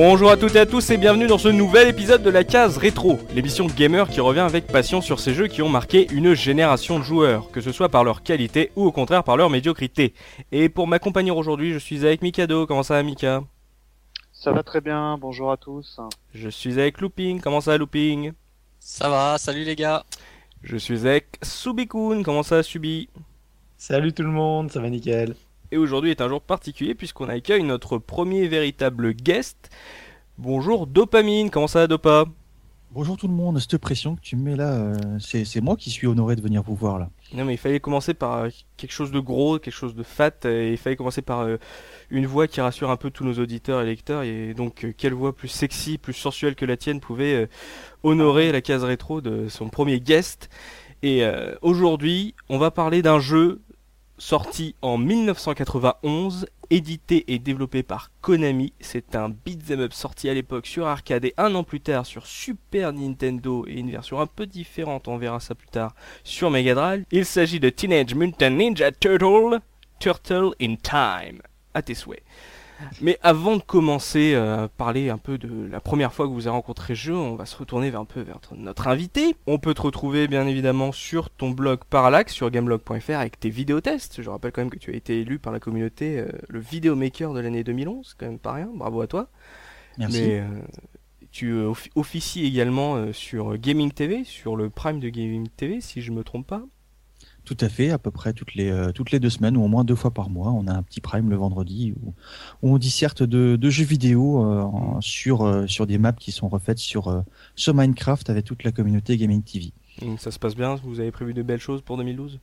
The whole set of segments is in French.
Bonjour à toutes et à tous et bienvenue dans ce nouvel épisode de la case rétro, l'émission gamer qui revient avec passion sur ces jeux qui ont marqué une génération de joueurs, que ce soit par leur qualité ou au contraire par leur médiocrité. Et pour m'accompagner aujourd'hui, je suis avec Mikado, comment ça va Mika? Ça va très bien, bonjour à tous. Je suis avec Looping, comment ça va Looping? Ça va, salut les gars. Je suis avec Subikun, comment ça va Subi? Salut tout le monde, ça va nickel. Et aujourd'hui est un jour particulier puisqu'on accueille notre premier véritable guest. Bonjour Dopamine, comment ça va Dopa? Bonjour tout le monde, cette pression que tu me mets là, euh, c'est moi qui suis honoré de venir vous voir là. Non mais il fallait commencer par euh, quelque chose de gros, quelque chose de fat, et il fallait commencer par euh, une voix qui rassure un peu tous nos auditeurs et lecteurs, et donc quelle voix plus sexy, plus sensuelle que la tienne pouvait honorer la case rétro de son premier guest. Et aujourd'hui, on va parler d'un jeu sorti en 1991, édité et développé par Konami. C'est un beat'em up sorti à l'époque sur arcade et un an plus tard sur Super Nintendo et une version un peu différente, on verra ça plus tard, sur Mega Drive. Il s'agit de Teenage Mutant Ninja Turtle, Turtle in Time. À tes souhaits. Mais avant de commencer euh, à parler un peu de la première fois que vous avez rencontré jeu, on va se retourner vers un peu vers notre invité. On peut te retrouver bien évidemment sur ton blog Parallax, sur gameblog.fr avec tes vidéotests. Je rappelle quand même que tu as été élu par la communauté euh, le vidéomaker de l'année 2011, quand même pas rien, bravo à toi. Merci. Mais, euh, tu officies également sur Gaming TV, sur le Prime de Gaming TV si je me trompe pas. Tout à fait, à peu près toutes les, euh, toutes les deux semaines ou au moins deux fois par mois. On a un petit prime le vendredi où, on disserte de, de jeux vidéo euh, sur, euh, sur des maps qui sont refaites sur, sur Minecraft avec toute la communauté Gaming TV. ça se passe bien Vous avez prévu de belles choses pour 2012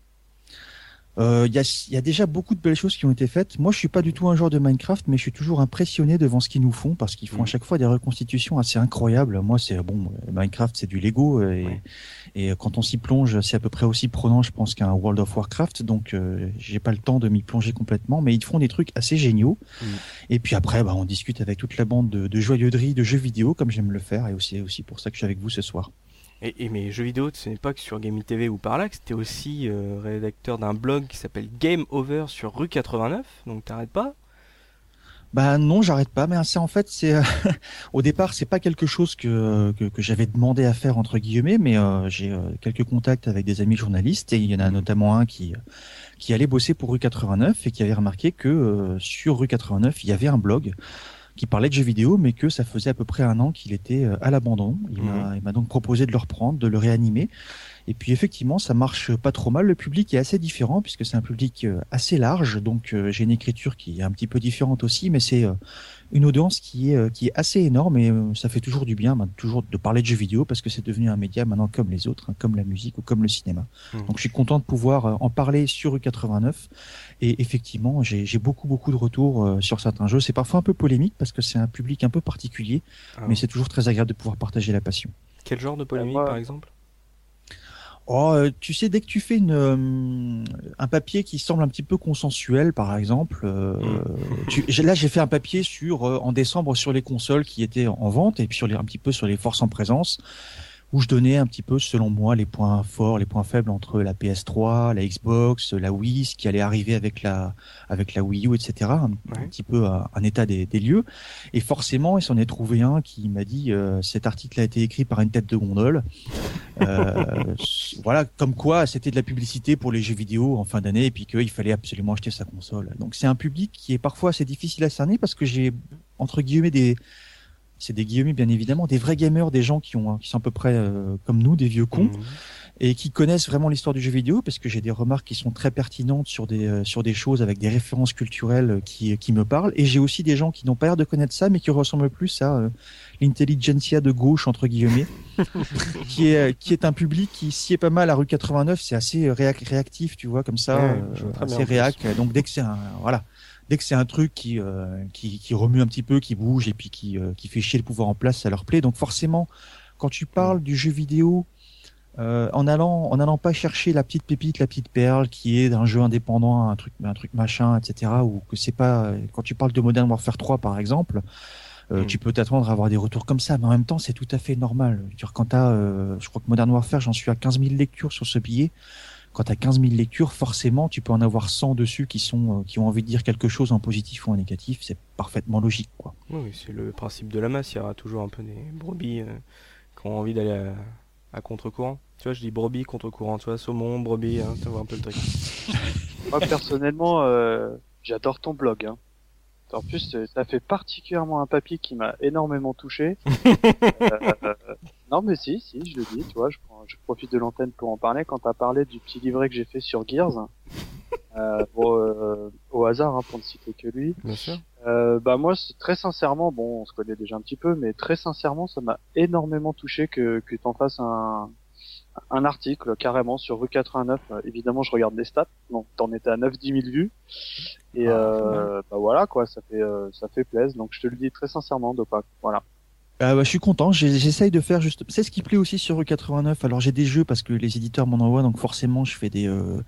il euh, y, a, y, a, déjà beaucoup de belles choses qui ont été faites. Moi, je suis pas du tout un joueur de Minecraft, mais je suis toujours impressionné devant ce qu'ils nous font parce qu'ils font à mm. chaque fois des reconstitutions assez incroyables. Moi, c'est bon, Minecraft, c'est du Lego et, et quand on s'y plonge, c'est à peu près aussi prenant, je pense, qu'un World of Warcraft. Donc, euh, j'ai pas le temps de m'y plonger complètement, mais ils font des trucs assez géniaux. Mm. Et puis après, bah, on discute avec toute la bande de, de joyeuderie, de jeux vidéo, comme j'aime le faire, et aussi aussi pour ça que je suis avec vous ce soir. Et, mes jeux vidéo, ce n'est pas que sur Gaming TV ou par là, c'était aussi euh, rédacteur d'un blog qui s'appelle Game Over sur rue 89, donc t'arrêtes pas? Bah non, j'arrête pas. Mais c'est en fait, c'est euh, au départ, c'est pas quelque chose que, que, j'avais demandé à faire entre guillemets, mais euh, j'ai quelques contacts avec des amis journalistes et il y en a notamment un qui qui allait bosser pour rue 89 et qui avait remarqué que sur rue 89 il y avait un blog qui parlait de jeux vidéo, mais que ça faisait à peu près un an qu'il était euh, à l'abandon. Mhm. Il m'a donc proposé de le reprendre, de le réanimer. Et puis effectivement, ça marche pas trop mal. Le public est assez différent puisque c'est un public euh, assez large, donc euh, j'ai une écriture qui est un petit peu différente aussi, mais c'est une audience qui est qui est assez énorme et ça fait toujours du bien, ben, toujours de parler de jeux vidéo parce que c'est devenu un média maintenant comme les autres, hein, comme la musique ou comme le cinéma. Mhm. Donc je suis content de pouvoir en parler sur U89 et effectivement, j'ai beaucoup beaucoup de retours euh, sur certains jeux. C'est parfois un peu polémique parce que c'est un public un peu particulier, ah mais c'est toujours très agréable de pouvoir partager la passion. Quel genre de polémique par exemple? Oh, euh, tu sais, dès que tu fais une, euh, un papier qui semble un petit peu consensuel, par exemple, mmh. là j'ai fait un papier sur en décembre sur les consoles qui étaient en vente et puis sur les, un petit peu sur les forces en présence où je donnais un petit peu, selon moi, les points forts, les points faibles entre la PS3, la Xbox, la Wii, ce qui allait arriver avec la, avec la Wii U, etc. Un, petit peu un, état des, lieux. Et forcément, il s'en est trouvé un qui m'a dit euh, cet article a été écrit par une tête de gondole. Euh, voilà, comme quoi c'était de la publicité pour les jeux vidéo en fin d'année et puis qu'il fallait absolument acheter sa console. Donc c'est un public qui est parfois assez difficile à cerner parce que j'ai entre guillemets des c'est des guillemets bien évidemment, des vrais gamers, des gens qui ont qui sont à peu près euh, comme nous, des vieux cons. Mmh. Et qui connaissent vraiment l'histoire du jeu vidéo, parce que j'ai des remarques qui sont très pertinentes sur des euh, sur des choses avec des références culturelles qui qui me parlent. Et j'ai aussi des gens qui n'ont pas l'air de connaître ça, mais qui ressemblent plus à euh, l'intelligentsia de gauche entre guillemets, qui est qui est un public qui s'y est pas mal à rue 89. C'est assez réactif, tu vois, comme ça, assez réac. Donc dès que c'est un voilà dès que c'est un truc qui, euh, qui, qui remue un petit peu, qui bouge et puis qui, euh, qui fait chier le pouvoir en place, ça leur plaît. Donc forcément, quand tu parles du jeu vidéo euh, en allant en allant pas chercher la petite pépite, la petite perle qui est d'un jeu indépendant, un truc un truc machin, etc. Ou que c'est pas quand tu parles de Modern Warfare 3 par exemple. Mm. Tu peux t'attendre à avoir des retours comme ça, mais en même temps, c'est tout à fait normal. Quand t'as, euh, je crois que Modern Warfare, j'en suis à 15 000 lectures sur ce billet quand tu as 15 000 lectures, forcément, tu peux en avoir 100 dessus qui sont qui ont envie de dire quelque chose en positif ou en négatif. C'est parfaitement logique, quoi. Oui, c'est le principe de la masse. Il y aura toujours un peu des brebis qui ont envie d'aller à, contre-courant. Tu vois, je dis brebis contre-courant. Tu vois, saumon, brebis, hein, tu vois un peu le truc. Moi, personnellement, j'adore ton blog. Hein. En plus, ça fait particulièrement un papier qui m'a énormément touché. euh, non, mais si, si, je le dis, tu vois, je, je profite de l'antenne pour en parler. Quand t'as parlé du petit livret que j'ai fait sur Gears, euh, euh, au hasard, hein, pour ne citer que lui. Bien sûr. Euh, bah moi, très sincèrement, bon, on se connaît déjà un petit peu, mais très sincèrement, ça m'a énormément touché que que t'en fasses un un article carrément sur rue 89. Euh, évidemment, je regarde les stats. Donc, t'en étais à 9-10 000 vues. Et ah, euh, bah voilà quoi, ça fait euh, ça fait plaisir. Donc, je te le dis très sincèrement, Dopac. Voilà. Ah bah, je suis content. J'essaye de faire juste. C'est ce qui plaît aussi sur rue 89. Alors, j'ai des jeux parce que les éditeurs m'en envoient, donc forcément, je fais des euh,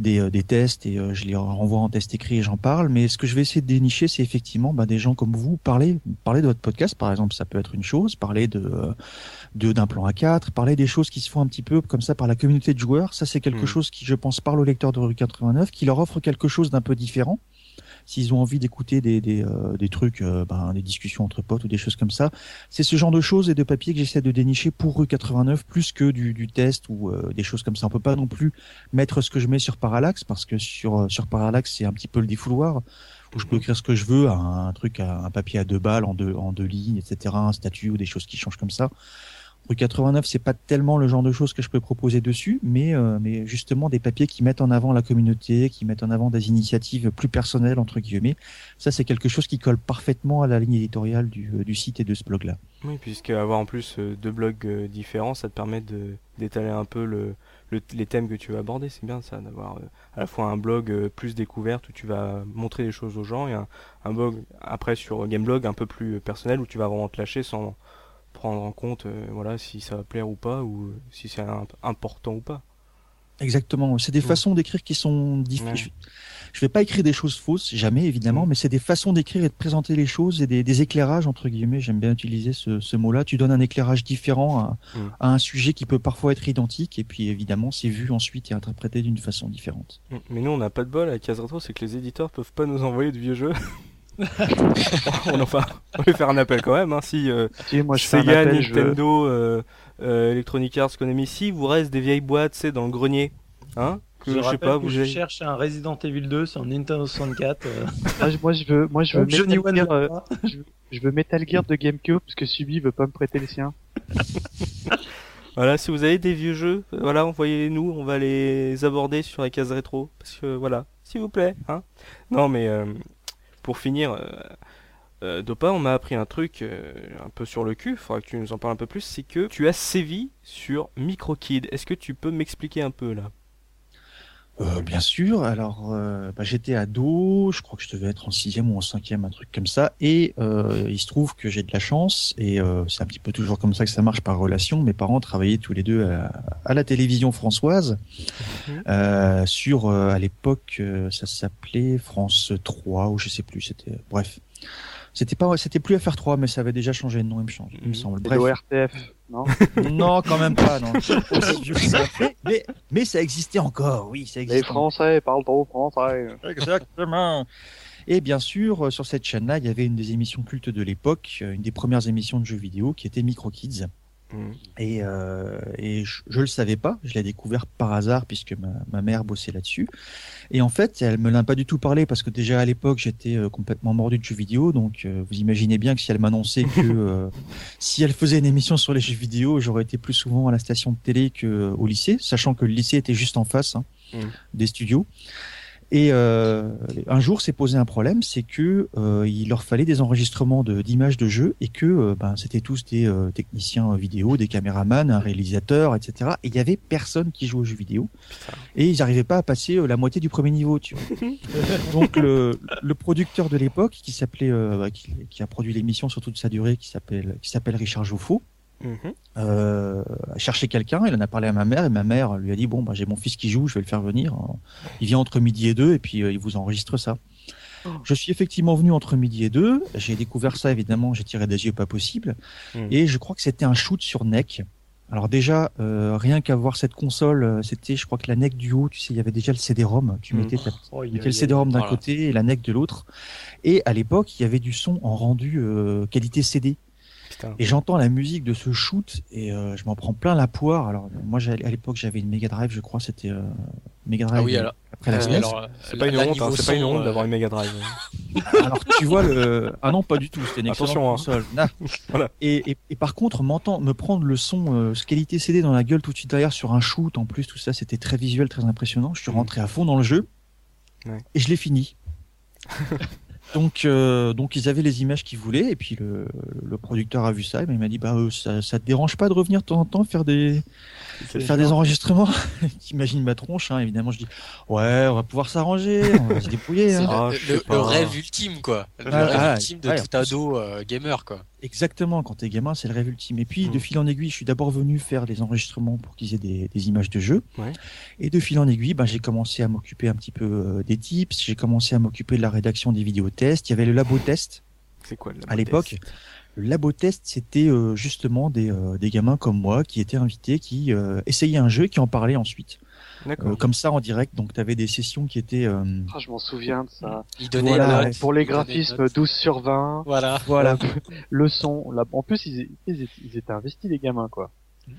des, euh, des, tests et euh, je les renvoie en test écrit et j'en parle. Mais ce que je vais essayer de dénicher, c'est effectivement bah, des gens comme vous parler, parler de votre podcast, par exemple, ça peut être une chose, parler de euh, d'un plan A4, parler des choses qui se font un petit peu comme ça par la communauté de joueurs. Ça, c'est quelque hmm. chose qui, je pense, parle aux lecteurs de rue 89, qui leur offre quelque chose d'un peu différent s'ils ont envie d'écouter des, des, euh, des trucs, euh, ben, des discussions entre potes ou des choses comme ça. C'est ce genre de choses et de papiers que j'essaie de dénicher pour rue 89 plus que du, du test ou euh, des choses comme ça. On peut pas non plus mettre ce que je mets sur Parallax parce que sur sur Parallax c'est un petit peu le défouloir où je peux mhm. écrire ce que je veux, un, un truc, un papier à deux balles en deux en deux lignes, etc., un statut ou des choses qui changent comme ça. Rue 89, c'est pas tellement le genre de choses que je peux proposer dessus, mais euh, mais justement des papiers qui mettent en avant la communauté, qui mettent en avant des initiatives plus personnelles entre guillemets. Ça, c'est quelque chose qui colle parfaitement à la ligne éditoriale du, euh, du site et de ce blog-là. Oui, puisque avoir en plus euh, deux blogs différents, ça te permet d'étaler un peu le, les thèmes que tu vas aborder. C'est bien ça, d'avoir à la fois un blog plus découverte où tu vas montrer des choses aux gens et un, un blog après sur Gameblog un peu plus personnel où tu vas vraiment te lâcher sans prendre en compte euh, voilà si ça va plaire ou pas ou euh, si c'est important ou pas. Exactement. C'est des façons d'écrire qui sont différentes. Je vais pas écrire des choses fausses, jamais évidemment, mm. mais c'est des façons d'écrire et de présenter les choses et des, éclairages entre guillemets. J'aime bien utiliser ce, mot-là. Tu donnes un éclairage différent mm. à, un sujet qui peut parfois être identique et puis évidemment c'est vu ensuite et interprété d'une façon différente. Mm. Mais nous on n'a pas de bol avec Retro, c'est que les éditeurs peuvent pas nous envoyer de vieux jeux. on, enfin, on va faire un appel quand même. Hein, si, euh, moi, je Sega, Nintendo, euh, euh, Electronic Arts, Konami, si vous reste des vieilles boîtes, c'est dans le grenier, hein que, je, sais pas, vous je cherche un Resident Evil 2 sur Nintendo 64. moi, je veux, moi, je veux, Metal Gear, je, veux Metal Gear de GameCube parce que Subi veut pas me prêter le sien. Voilà, si vous avez des vieux jeux, voilà, envoyez-nous, on va les aborder sur la case rétro. Parce que voilà, s'il vous plaît. Hein non, mais pour finir, euh, euh, Dopa, on m'a appris un truc euh, un peu sur le cul, faudra que tu nous en parles un peu plus, c'est que tu as sévi sur MicroKid. Est-ce que tu peux m'expliquer un peu là? Euh, bien sûr. Alors, euh, bah, j'étais ado, je crois que je devais être en sixième ou en cinquième, un truc comme ça. Et euh, il se trouve que j'ai de la chance, et c'est un petit peu toujours comme ça que ça marche par relation. Mes parents travaillaient tous les deux à, la télévision françoise. Mhm. sur, à l'époque, ça s'appelait France 3 ou je sais plus. C'était bref. C'était pas, c'était plus FR3, mais ça avait déjà changé de nom, il me, change, il me semble. Bref. RTF, non Non, quand même pas, non. mais, mais ça existait encore, oui, ça existait. Les Français parlent trop français. Exactement. Et bien sûr, sur cette chaîne-là, il y avait une des émissions cultes de l'époque, une des premières émissions de jeux vidéo, qui était Micro Kids. Et, euh, et je, je, le savais pas, je l'ai découvert par hasard puisque ma, ma mère bossait là-dessus. Et en fait, elle me l'a pas du tout parlé parce que déjà à l'époque j'étais euh, complètement mordu de jeux vidéo, donc euh, vous imaginez bien que si elle m'annonçait que euh, si elle faisait une émission sur les jeux vidéo, j'aurais été plus souvent à la station de télé qu'au lycée, sachant que le lycée était juste en face hein, mm. des studios. Et euh, un jour, s'est posé un problème, c'est que euh, il leur fallait des enregistrements d'images de, jeux et que euh, ben, c'était tous des euh, techniciens vidéo, des caméramans, un réalisateur, etc. Et il y avait personne qui jouait aux jeux vidéo et ils n'arrivaient pas à passer la moitié du premier niveau. Tu vois. Donc le, le, producteur de l'époque, qui s'appelait, qui, qui, a produit l'émission sur toute sa durée, qui s'appelle, qui s'appelle Richard Jouffaut, Mhm. Euh, chercher quelqu'un, il en a parlé à ma mère et ma mère lui a dit bon bah j'ai mon fils qui joue, je vais le faire venir. Il vient entre midi et deux et puis euh, il vous enregistre ça. Oh. Je suis effectivement venu entre midi et deux. J'ai découvert ça évidemment, j'ai tiré des yeux pas possible. Mhm. Et je crois que c'était un shoot sur NEC. Alors déjà, euh, rien qu'à voir cette console, euh, c'était, je crois que la NEC du haut, tu sais, il y avait déjà le CD-ROM. Tu Mhm. mettais, ta- Oh, tu a- mettais le CD-ROM d'un voilà. côté et la NEC de l'autre. Et à l'époque, il y avait du son en rendu euh, qualité CD. Putain. Et j'entends la musique de ce shoot et euh, je m'en prends plein la poire. Alors moi, à l'époque, j'avais une Mega Drive, je crois, c'était euh, Mega Drive. Ah oui, euh, alors. après la euh, SNES. alors, C'est pas une là, honte, hein, pas une honte euh, d'avoir une Mega Drive. Alors tu vois le ah non pas du tout c'était une excellente Attention, hein. console. Voilà. Et, et, et par contre m'entend me prendre le son euh, qualité CD dans la gueule tout de suite derrière sur un shoot en plus tout ça c'était très visuel très impressionnant. Je suis Mhm. rentré à fond dans le jeu Ouais. et je l'ai fini. donc euh, donc ils avaient les images qu'ils voulaient et puis le, le producteur a vu ça et il m'a dit bah euh, ça ça te dérange pas de revenir de temps en temps faire des faire des enregistrements T'imagines ma tronche hein, évidemment je dis ouais on va pouvoir s'arranger on va se débrouiller C'est hein. Ah, le, le rêve ultime, quoi. Le Ah, rêve ah, ultime de ouais, tout ado euh, gamer, quoi. Exactement, quand t'es gamin, c'est le rêve ultime. Et puis, Mm. de fil en aiguille, je suis d'abord venu faire des enregistrements pour qu'ils aient des, des images de jeu. Ouais. Et de fil en aiguille, ben, j'ai commencé à m'occuper un petit peu euh, des tips, j'ai commencé à m'occuper de la rédaction des vidéos tests. Il y avait le labo test C'est quoi le à l'époque. Le labo test, c'était euh, justement des, euh, des gamins comme moi qui étaient invités, qui euh, essayaient un jeu, qui en parlaient ensuite. D'accord. Euh, comme ça, en direct. Donc, t'avais des sessions qui étaient... euh, Ah, je m'en souviens de ça. Il donnait Voilà, une ouais. note, Pour les graphismes, note. 12 sur 20. Voilà. voilà. Le son. En plus, ils, ils, ils étaient investis, les gamins, quoi.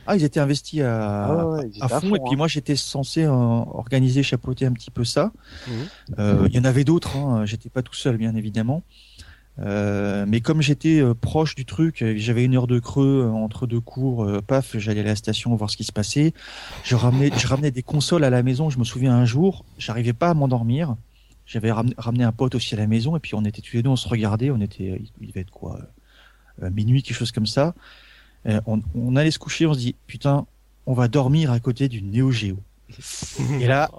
Ah, ils étaient investis à, Ah ouais, ils étaient à fond, et puis hein. moi j'étais censé euh, organiser, chapeauter un petit peu ça. Mhm. Euh, Il y en avait d'autres, hein, j'étais pas tout seul bien évidemment. Euh, mais comme j'étais euh, proche du truc, euh, j'avais une heure de creux euh, entre deux cours, paf, j'allais à la station voir ce qui se passait. Je ramenais, je ramenais des consoles à la maison. Je me souviens un jour, j'arrivais pas à m'endormir. J'avais ramené, ramené un pote aussi à la maison et puis on était tous les deux, on se regardait. On était, il devait être quoi, minuit, quelque chose comme ça. On, on allait se coucher, on se dit putain, on va dormir à côté d'une Neo Geo. Et là,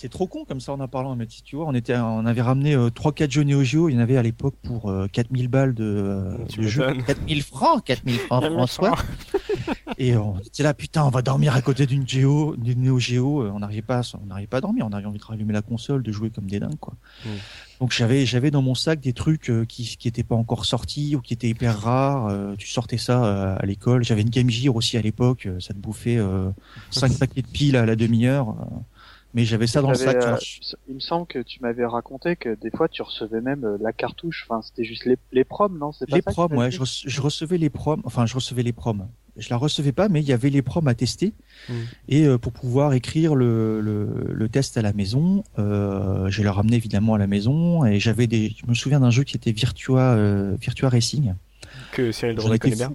c'est trop con comme ça en en parlant, mais tu vois, on était, on avait ramené euh, 3-4 jeux Neo Geo, il y en avait à l'époque pour euh, 4000 balles de, euh, de jeu. m'étonnes. 4000 francs, 4000 francs 4000 François. Et on était là, putain, on va dormir à côté d'une Geo, d'une Neo Geo, euh, on n'arrivait pas, à- on n'arrivait pas à dormir, on avait envie de rallumer la console, de jouer comme des dingues, quoi. Mm. Donc j'avais, j'avais dans mon sac des trucs euh, qui, qui étaient pas encore sortis ou qui étaient hyper rares. euh, tu sortais ça à l'école. J'avais une Game Gear aussi à l'époque. ça te bouffait euh, 5 paquets de piles à la demi-heure. Mais j'avais ça dans le sac. euh, alors, il me semble que tu m'avais raconté que des fois tu recevais même euh, la cartouche. Enfin, c'était juste les, les proms, non? C'est les proms, ouais, je, rece- je recevais les proms. Enfin, je recevais les proms. Je la recevais pas, mais il y avait les proms à tester. Mm. Et euh, pour pouvoir écrire le, le, le test à la maison, euh, je l'ai ramené évidemment à la maison. Et j'avais des. Je me souviens d'un jeu qui était Virtua, euh, Virtua Racing. Que Cyril étais connaît bien.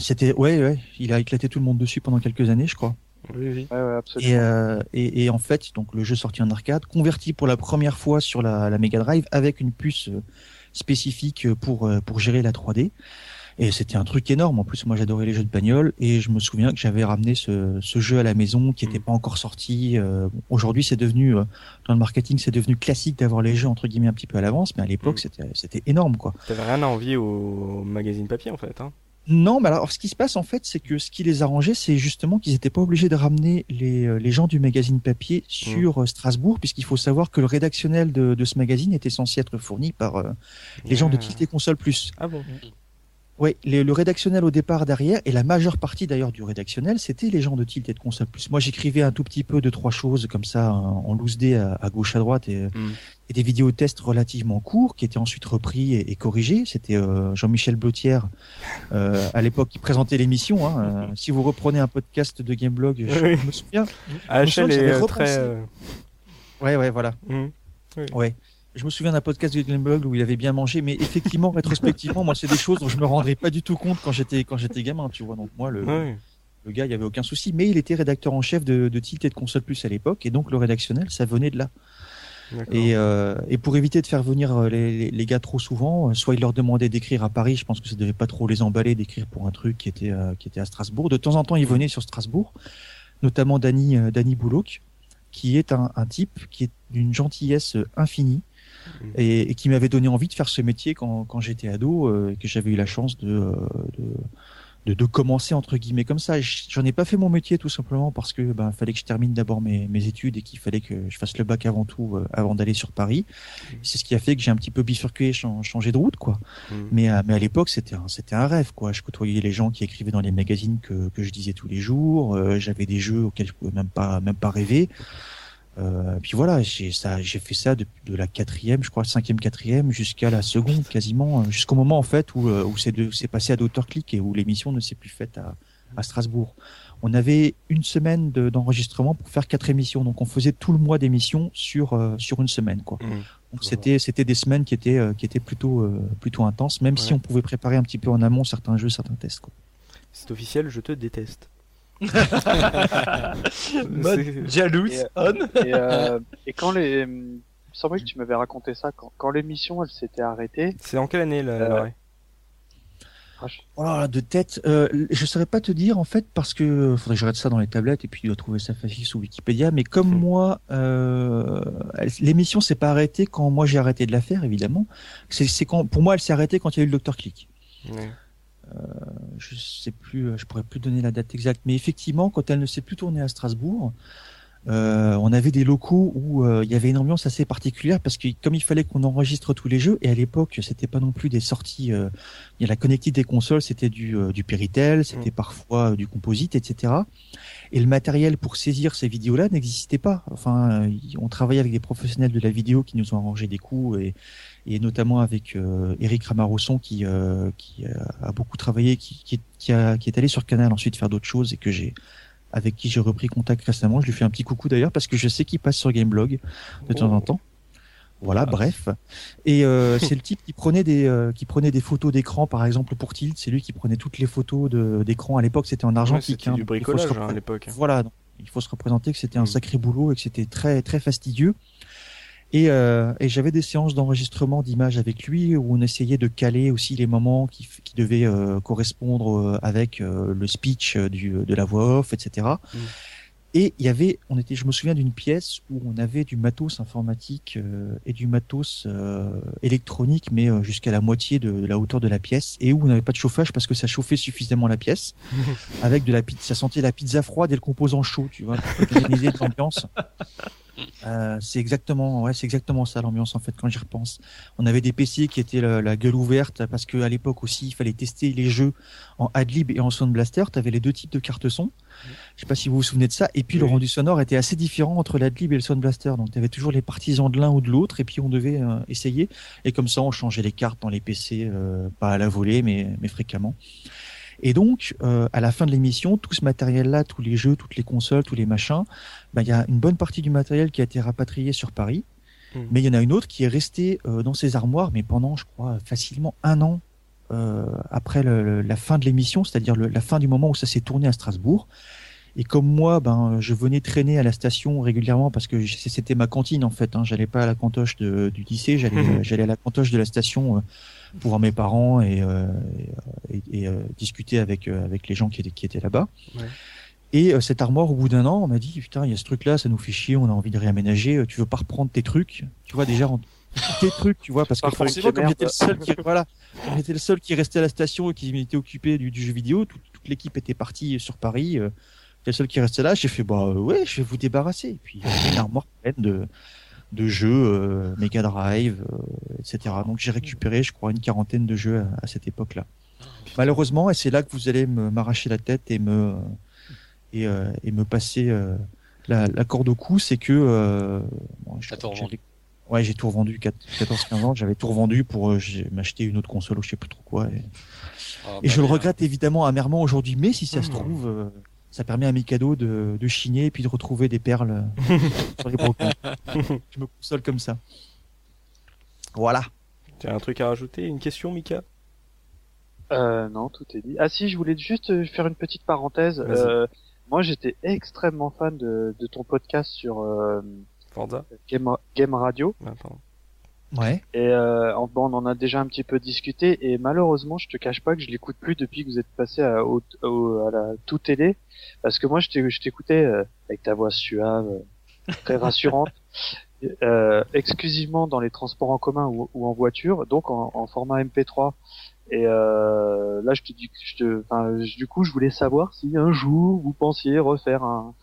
C'était ouais, ouais, il a éclaté tout le monde dessus pendant quelques années, je crois. Oui, oui. Ouais, ouais, absolument. Et, euh, et, et en fait, donc le jeu sorti en arcade, converti pour la première fois sur la, la Mega Drive avec une puce euh, spécifique pour euh, pour gérer la 3D. Et c'était un truc énorme. En plus, moi, j'adorais les jeux de bagnole. Et je me souviens que j'avais ramené ce, ce jeu à la maison qui n'était Mm. pas encore sorti. Euh, Aujourd'hui, c'est devenu, euh, dans le marketing, c'est devenu classique d'avoir les jeux, entre guillemets, un petit peu à l'avance. Mais à l'époque, Mm. c'était, c'était énorme, quoi. T'avais rien à envier au magazine papier en fait. Hein. Non, mais alors, ce qui se passe, en fait, c'est que ce qui les arrangeait, c'est justement qu'ils n'étaient pas obligés de ramener les, euh, les gens du magazine papier sur euh, Strasbourg, puisqu'il faut savoir que le rédactionnel de, de ce magazine était censé être fourni par euh, les gens de Ah. Tilt et Console Plus. Ah bon Oui, le rédactionnel au départ derrière, et la majeure partie d'ailleurs du rédactionnel, c'était les gens de Tilt et de Console Plus. Moi, j'écrivais un tout petit peu de trois choses comme ça en en loose dé à, à gauche à droite et, Mm. et des vidéos tests relativement courts qui étaient ensuite repris et, et corrigés. C'était euh, Jean-Michel Blotière euh, à l'époque qui présentait l'émission. Hein. Euh, si vous reprenez un podcast de Gameblog, je Oui. me souviens. Semble que est très. Ouais, ouais, voilà. mm. Ouais. Je me souviens d'un podcast de Gameblog où il avait bien mangé, mais effectivement, rétrospectivement, moi, c'est des choses dont je me rendrais pas du tout compte quand j'étais quand j'étais gamin, tu vois. Donc moi, le, le gars, il y avait aucun souci, mais il était rédacteur en chef de, de Tilt et de Console Plus à l'époque, et donc le rédactionnel, ça venait de là. Et, euh, et pour éviter de faire venir euh, les, les- les gars trop souvent, euh, soit il leur demandait d'écrire à Paris, je pense que ça devait pas trop les emballer d'écrire pour un truc qui était euh, qui était à Strasbourg. De temps en temps, ils venaient sur Strasbourg, notamment Danny euh, Danny Bouloc, qui est un, un type qui est d'une gentillesse infinie. Et, et qui m'avait donné envie de faire ce métier quand, quand j'étais ado, euh, et que j'avais eu la chance de, euh, de de, de commencer entre guillemets comme ça. J'en ai pas fait mon métier tout simplement parce que ben fallait que je termine d'abord mes, mes études et qu'il fallait que je fasse le bac avant tout euh, avant d'aller sur Paris. C'est ce qui a fait que j'ai un petit peu bifurqué, chan- changé de route quoi. Mm. Mais à, mais à l'époque c'était un, c'était un rêve quoi. Je côtoyais les gens qui écrivaient dans les magazines que, que je disais tous les jours. Euh, J'avais des jeux auxquels je pouvais même pas même pas rêver. Euh, puis voilà, j'ai ça, j'ai fait ça depuis de la quatrième, je crois, cinquième, quatrième, jusqu'à la seconde, quasiment, euh, jusqu'au moment en fait où, euh, où c'est de- c'est passé à Docteur Click et où l'émission ne s'est plus faite à, à Strasbourg. On avait une semaine de- d'enregistrement pour faire quatre émissions, donc on faisait tout le mois d'émissions sur euh, sur une semaine, quoi. Mm. Donc c'était c'était des semaines qui étaient euh, qui étaient plutôt plutôt intenses, même si on pouvait préparer un petit peu en amont certains jeux, certains tests. Quoi. C'est officiel, je te déteste. Mode jalouse, Et, on. Et, euh, et quand les, il me semblait que tu m'avais raconté ça quand, quand l'émission elle s'était arrêtée. C'est en quelle année là Euh, Oh là là, de tête, euh, je saurais pas te dire en fait parce que faudrait que je regarde ça dans les tablettes et puis tu dois trouver ça facile sur Wikipédia. Mais comme Mhm. moi, euh, l'émission s'est pas arrêtée quand moi j'ai arrêté de la faire évidemment. C'est quand pour moi elle s'est arrêtée quand il y a eu le Docteur Click. Ouais. Je sais plus, je pourrais plus donner la date exacte, mais effectivement quand elle ne s'est plus tournée à Strasbourg, euh, on avait des locaux où euh, il y avait une ambiance assez particulière parce que comme il fallait qu'on enregistre tous les jeux et à l'époque c'était pas non plus des sorties, euh, il y a la connectique des consoles, c'était du euh, du Péritel, c'était parfois euh, du composite, etc. Et le matériel pour saisir ces vidéos-là n'existait pas. Enfin, euh, on travaillait avec des professionnels de la vidéo qui nous ont arrangé des coups et et notamment avec euh, Eric Ramarosson qui euh, qui euh, a beaucoup travaillé, qui qui, qui, a, qui est allé sur Canal ensuite faire d'autres choses et que j'ai avec qui j'ai repris contact récemment. Je lui fais un petit coucou d'ailleurs parce que je sais qu'il passe sur Gameblog de temps en temps. Voilà, bref. Et euh, c'est le type qui prenait des euh, qui prenait des photos d'écran, par exemple pour Tilt. C'est lui qui prenait toutes les photos d'écran. À l'époque, c'était en Ouais, argentique. C'était hein, du bricolage hein, à l'époque. voilà, donc, il faut se représenter que c'était un Mm. sacré boulot et que c'était très très fastidieux. Et, euh, et j'avais des séances d'enregistrement d'images avec lui où on essayait de caler aussi les moments qui, qui devaient euh, correspondre euh, avec euh, le speech du, de la voix off, etc. Mm. Et il y avait, on était, je me souviens d'une pièce où on avait du matos informatique euh, et du matos euh, électronique, mais euh, jusqu'à la moitié de, de la hauteur de la pièce, et où on n'avait pas de chauffage parce que ça chauffait suffisamment la pièce, avec de la pizza, ça sentait la pizza froide et le composant chaud, tu vois, pour l'ambiance. Euh, c'est exactement, ouais, c'est exactement ça l'ambiance en fait quand j'y repense. On avait des PC qui étaient la, la gueule ouverte parce que à l'époque aussi il fallait tester les jeux en Adlib et en Sound Blaster. Tu avais les deux types de cartes son. Je sais pas si vous vous souvenez de ça. Et puis le rendu sonore était assez différent entre l'Adlib et le Sound Blaster. Donc tu avais toujours les partisans de l'un ou de l'autre et puis on devait euh, essayer. Et comme ça on changeait les cartes dans les PC, euh, pas à la volée mais, mais fréquemment. Et donc, euh, à la fin de l'émission, tout ce matériel-là, tous les jeux, toutes les consoles, tous les machins, ben, il y a une bonne partie du matériel qui a été rapatrié sur Paris, Mhm. mais il y en a une autre qui est restée euh, dans ses armoires, mais pendant, je crois, facilement un an euh, après le- le- la fin de l'émission, c'est-à-dire la fin du moment où ça s'est tourné à Strasbourg. Et comme moi, ben, je venais traîner à la station régulièrement parce que c'était ma cantine en fait. Hein, j'allais pas à la cantoche de- du lycée, j'allais, j'allais à la cantoche de la station euh, pour voir mes parents et, euh, et, et, et, euh, discuter avec euh, avec les gens qui étaient qui étaient là-bas. Ouais. Et euh, cette armoire, au bout d'un an, on m'a dit putain, il y a ce truc-là, ça nous fait chier, on a envie de réaménager. euh, Tu veux pas reprendre tes trucs? Tu vois déjà en- tes trucs, tu vois, parce que forcément, comme merde. j'étais le seul qui voilà, comme j'étais le seul qui restait à la station et qui était occupé du, du jeu vidéo, toute, toute l'équipe était partie sur Paris. Euh, j'étais le seul qui restait là. J'ai fait bah ouais, je vais vous débarrasser. Et puis une armoire pleine de de jeux euh, Mega Drive, euh, etc. Donc j'ai récupéré, je crois, une quarantaine de jeux à, à cette époque-là. Malheureusement, et c'est là que vous allez m'arracher la tête et me et, euh, et me passer euh, la, la corde au cou, c'est que euh, bon, je-. Ouais, j'ai tout revendu 14-15 ans, j'avais tout revendu pour euh, m'acheter une autre console ou je sais plus trop quoi. Et, Ah, et bah, je le regrette évidemment amèrement aujourd'hui, mais si ça se Mmh. trouve, euh, ça permet à Mikado de, de chiner et puis de retrouver des perles euh, sur les brocants. je me console comme ça. Voilà. Tu as un truc à rajouter Une question, Mika? Euh, non, tout est dit. Ah si, je voulais juste euh, faire une petite parenthèse. Euh, moi, j'étais extrêmement fan de, de ton podcast sur euh, Forza Game, Game Radio. Ah, pardon. Ouais. Et euh, bon, on en a déjà un petit peu discuté. Et malheureusement, je te cache pas que je l'écoute plus depuis que vous êtes passé à, au, au- à la tout télé. Parce que moi, je t'ai- je t'écoutais euh, avec ta voix suave, euh, très rassurante. euh, exclusivement dans les transports en commun ou, ou en voiture, donc en, en format MP3. Et euh, là, je te dis, je te, enfin, du coup, je voulais savoir si un jour vous pensiez refaire un,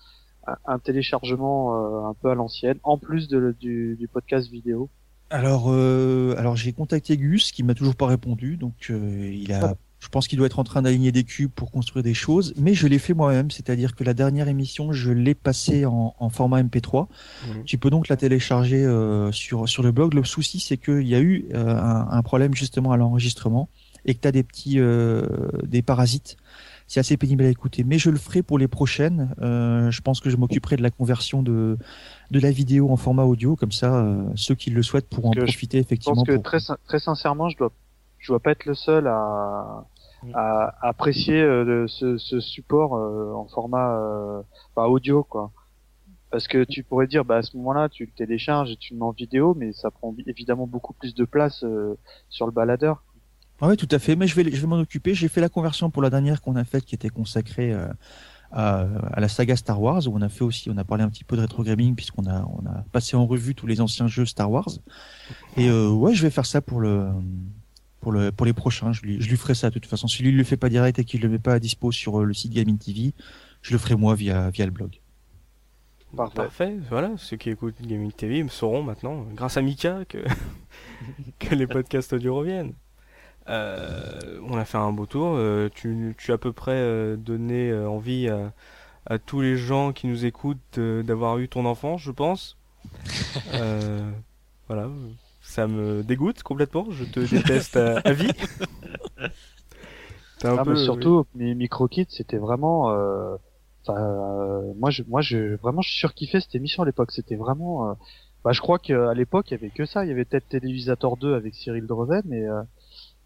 un, un téléchargement euh, un peu à l'ancienne, en plus de, du, du podcast vidéo. Alors, euh, alors j'ai contacté Gus qui m'a toujours pas répondu, donc euh, il a, je pense qu'il doit être en train d'aligner des cubes pour construire des choses, mais je l'ai fait moi-même, c'est-à-dire que la dernière émission, je l'ai passée en, en, format MP3. Mhm. Tu peux donc la télécharger euh, sur sur le blog. Le souci, c'est qu'il y a eu euh, un, un, problème justement à l'enregistrement et que tu as des petits euh, des parasites. C'est assez pénible à écouter, mais je le ferai pour les prochaines. Euh, je pense que je m'occuperai de la conversion de de la vidéo en format audio, comme ça, euh, ceux qui le souhaitent pourront en je profiter Je effectivement. pense que pour- très, très sincèrement, je dois, je dois pas être le seul à, à, à apprécier euh, ce, ce support euh, en format euh, audio, quoi. Parce que tu pourrais dire, bah à ce moment-là, tu le télécharges et tu le mets en vidéo, mais ça prend évidemment beaucoup plus de place euh, sur le baladeur. Ah oui, tout à fait. Mais je vais, je vais m'en occuper. J'ai fait la conversion pour la dernière qu'on a faite, qui était consacrée euh, à, à la saga Star Wars, où on a fait aussi, on a parlé un petit peu de rétro gaming puisqu'on a, on a passé en revue tous les anciens jeux Star Wars. Et euh, ouais, je vais faire ça pour le, pour le, pour les prochains. Je lui, je lui ferai ça de toute façon. Si lui il le fait pas direct et qu'il le met pas à dispo sur euh, le site Gaming TV, je le ferai moi via, via le blog. Parfait. Parfait, voilà, ceux qui écoutent Gaming TV me sauront maintenant, grâce à Mika, que, que les podcasts audio reviennent. Euh, on a fait un beau tour, euh, tu, tu as à peu près euh, donné euh, envie à, à tous les gens qui nous écoutent euh, d'avoir eu ton enfant, je pense. Euh, voilà, ça me dégoûte complètement, je te déteste à, à vie. T'as un Ah, peu, mais surtout, mes micro-kits, c'était vraiment, euh, enfin, euh, moi, je, moi, je, vraiment, je surkiffais cette émission à l'époque. C'était vraiment, euh, bah, je crois qu'à l'époque, il y avait que ça. Il y avait peut-être Télévisateur 2 avec Cyril Dreven, mais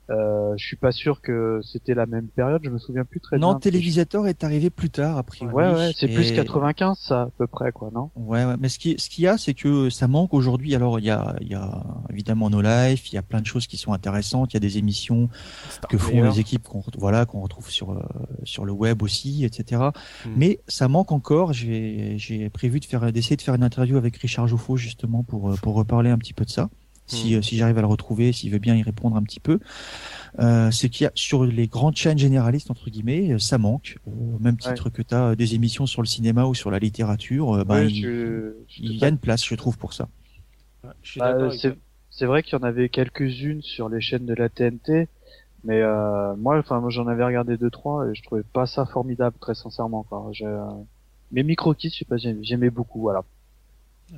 euh, je suis pas sûr que c'était la même période. Je me souviens plus très non, bien. Télévisateur est arrivé plus tard, a priori. Ouais, ouais, c'est plus Et- 95, ça, à peu près, quoi, non? Ouais, ouais, mais ce qui, ce qu'il y a, c'est que ça manque aujourd'hui. Alors, il y a, il y a évidemment No Life, il y a plein de choses qui sont intéressantes. Il y a des émissions Star que font les équipes qu'on, voilà, qu'on retrouve sur euh, sur le web aussi, etc. Mm. Mais ça manque encore. J'ai, j'ai prévu de faire, d'essayer de faire une interview avec Richard Joffo justement pour euh, pour reparler un petit peu de ça. Si, Mm. euh, si j'arrive à le retrouver, s'il veut bien y répondre un petit peu, euh, c'est qu'il y a sur les grandes chaînes généralistes entre guillemets, euh, ça manque. Au même titre que tu as des émissions sur le cinéma ou sur la littérature, euh, ben, Ouais, il, je- je- il y a une place, je trouve, pour ça. Ouais, je Bah, c'est vrai qu'il y en avait quelques-unes sur les chaînes de la TNT, mais euh, moi, enfin, moi, j'en avais regardé deux trois et je trouvais pas ça formidable, très sincèrement. Quoi. Euh, Mes micro-kits, je sais pas, j'aimais j'aimais beaucoup, voilà.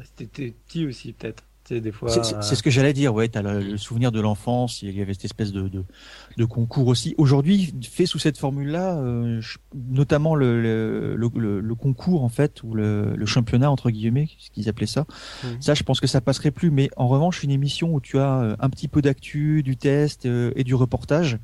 C'était petit aussi, peut-être. Des fois. C'est- ce que j'allais dire, ouais, t'as le, le souvenir de l'enfance, il y avait cette espèce de, de, de concours aussi. Aujourd'hui, fait sous cette formule-là, euh, notamment le, le, le, le- le concours, en fait, ou le, championnat, entre guillemets, ce qu'ils appelaient ça, Mhm. ça, je pense que ça passerait plus. Mais en revanche, une émission où tu as euh, un petit peu d'actu, du test euh, et du reportage,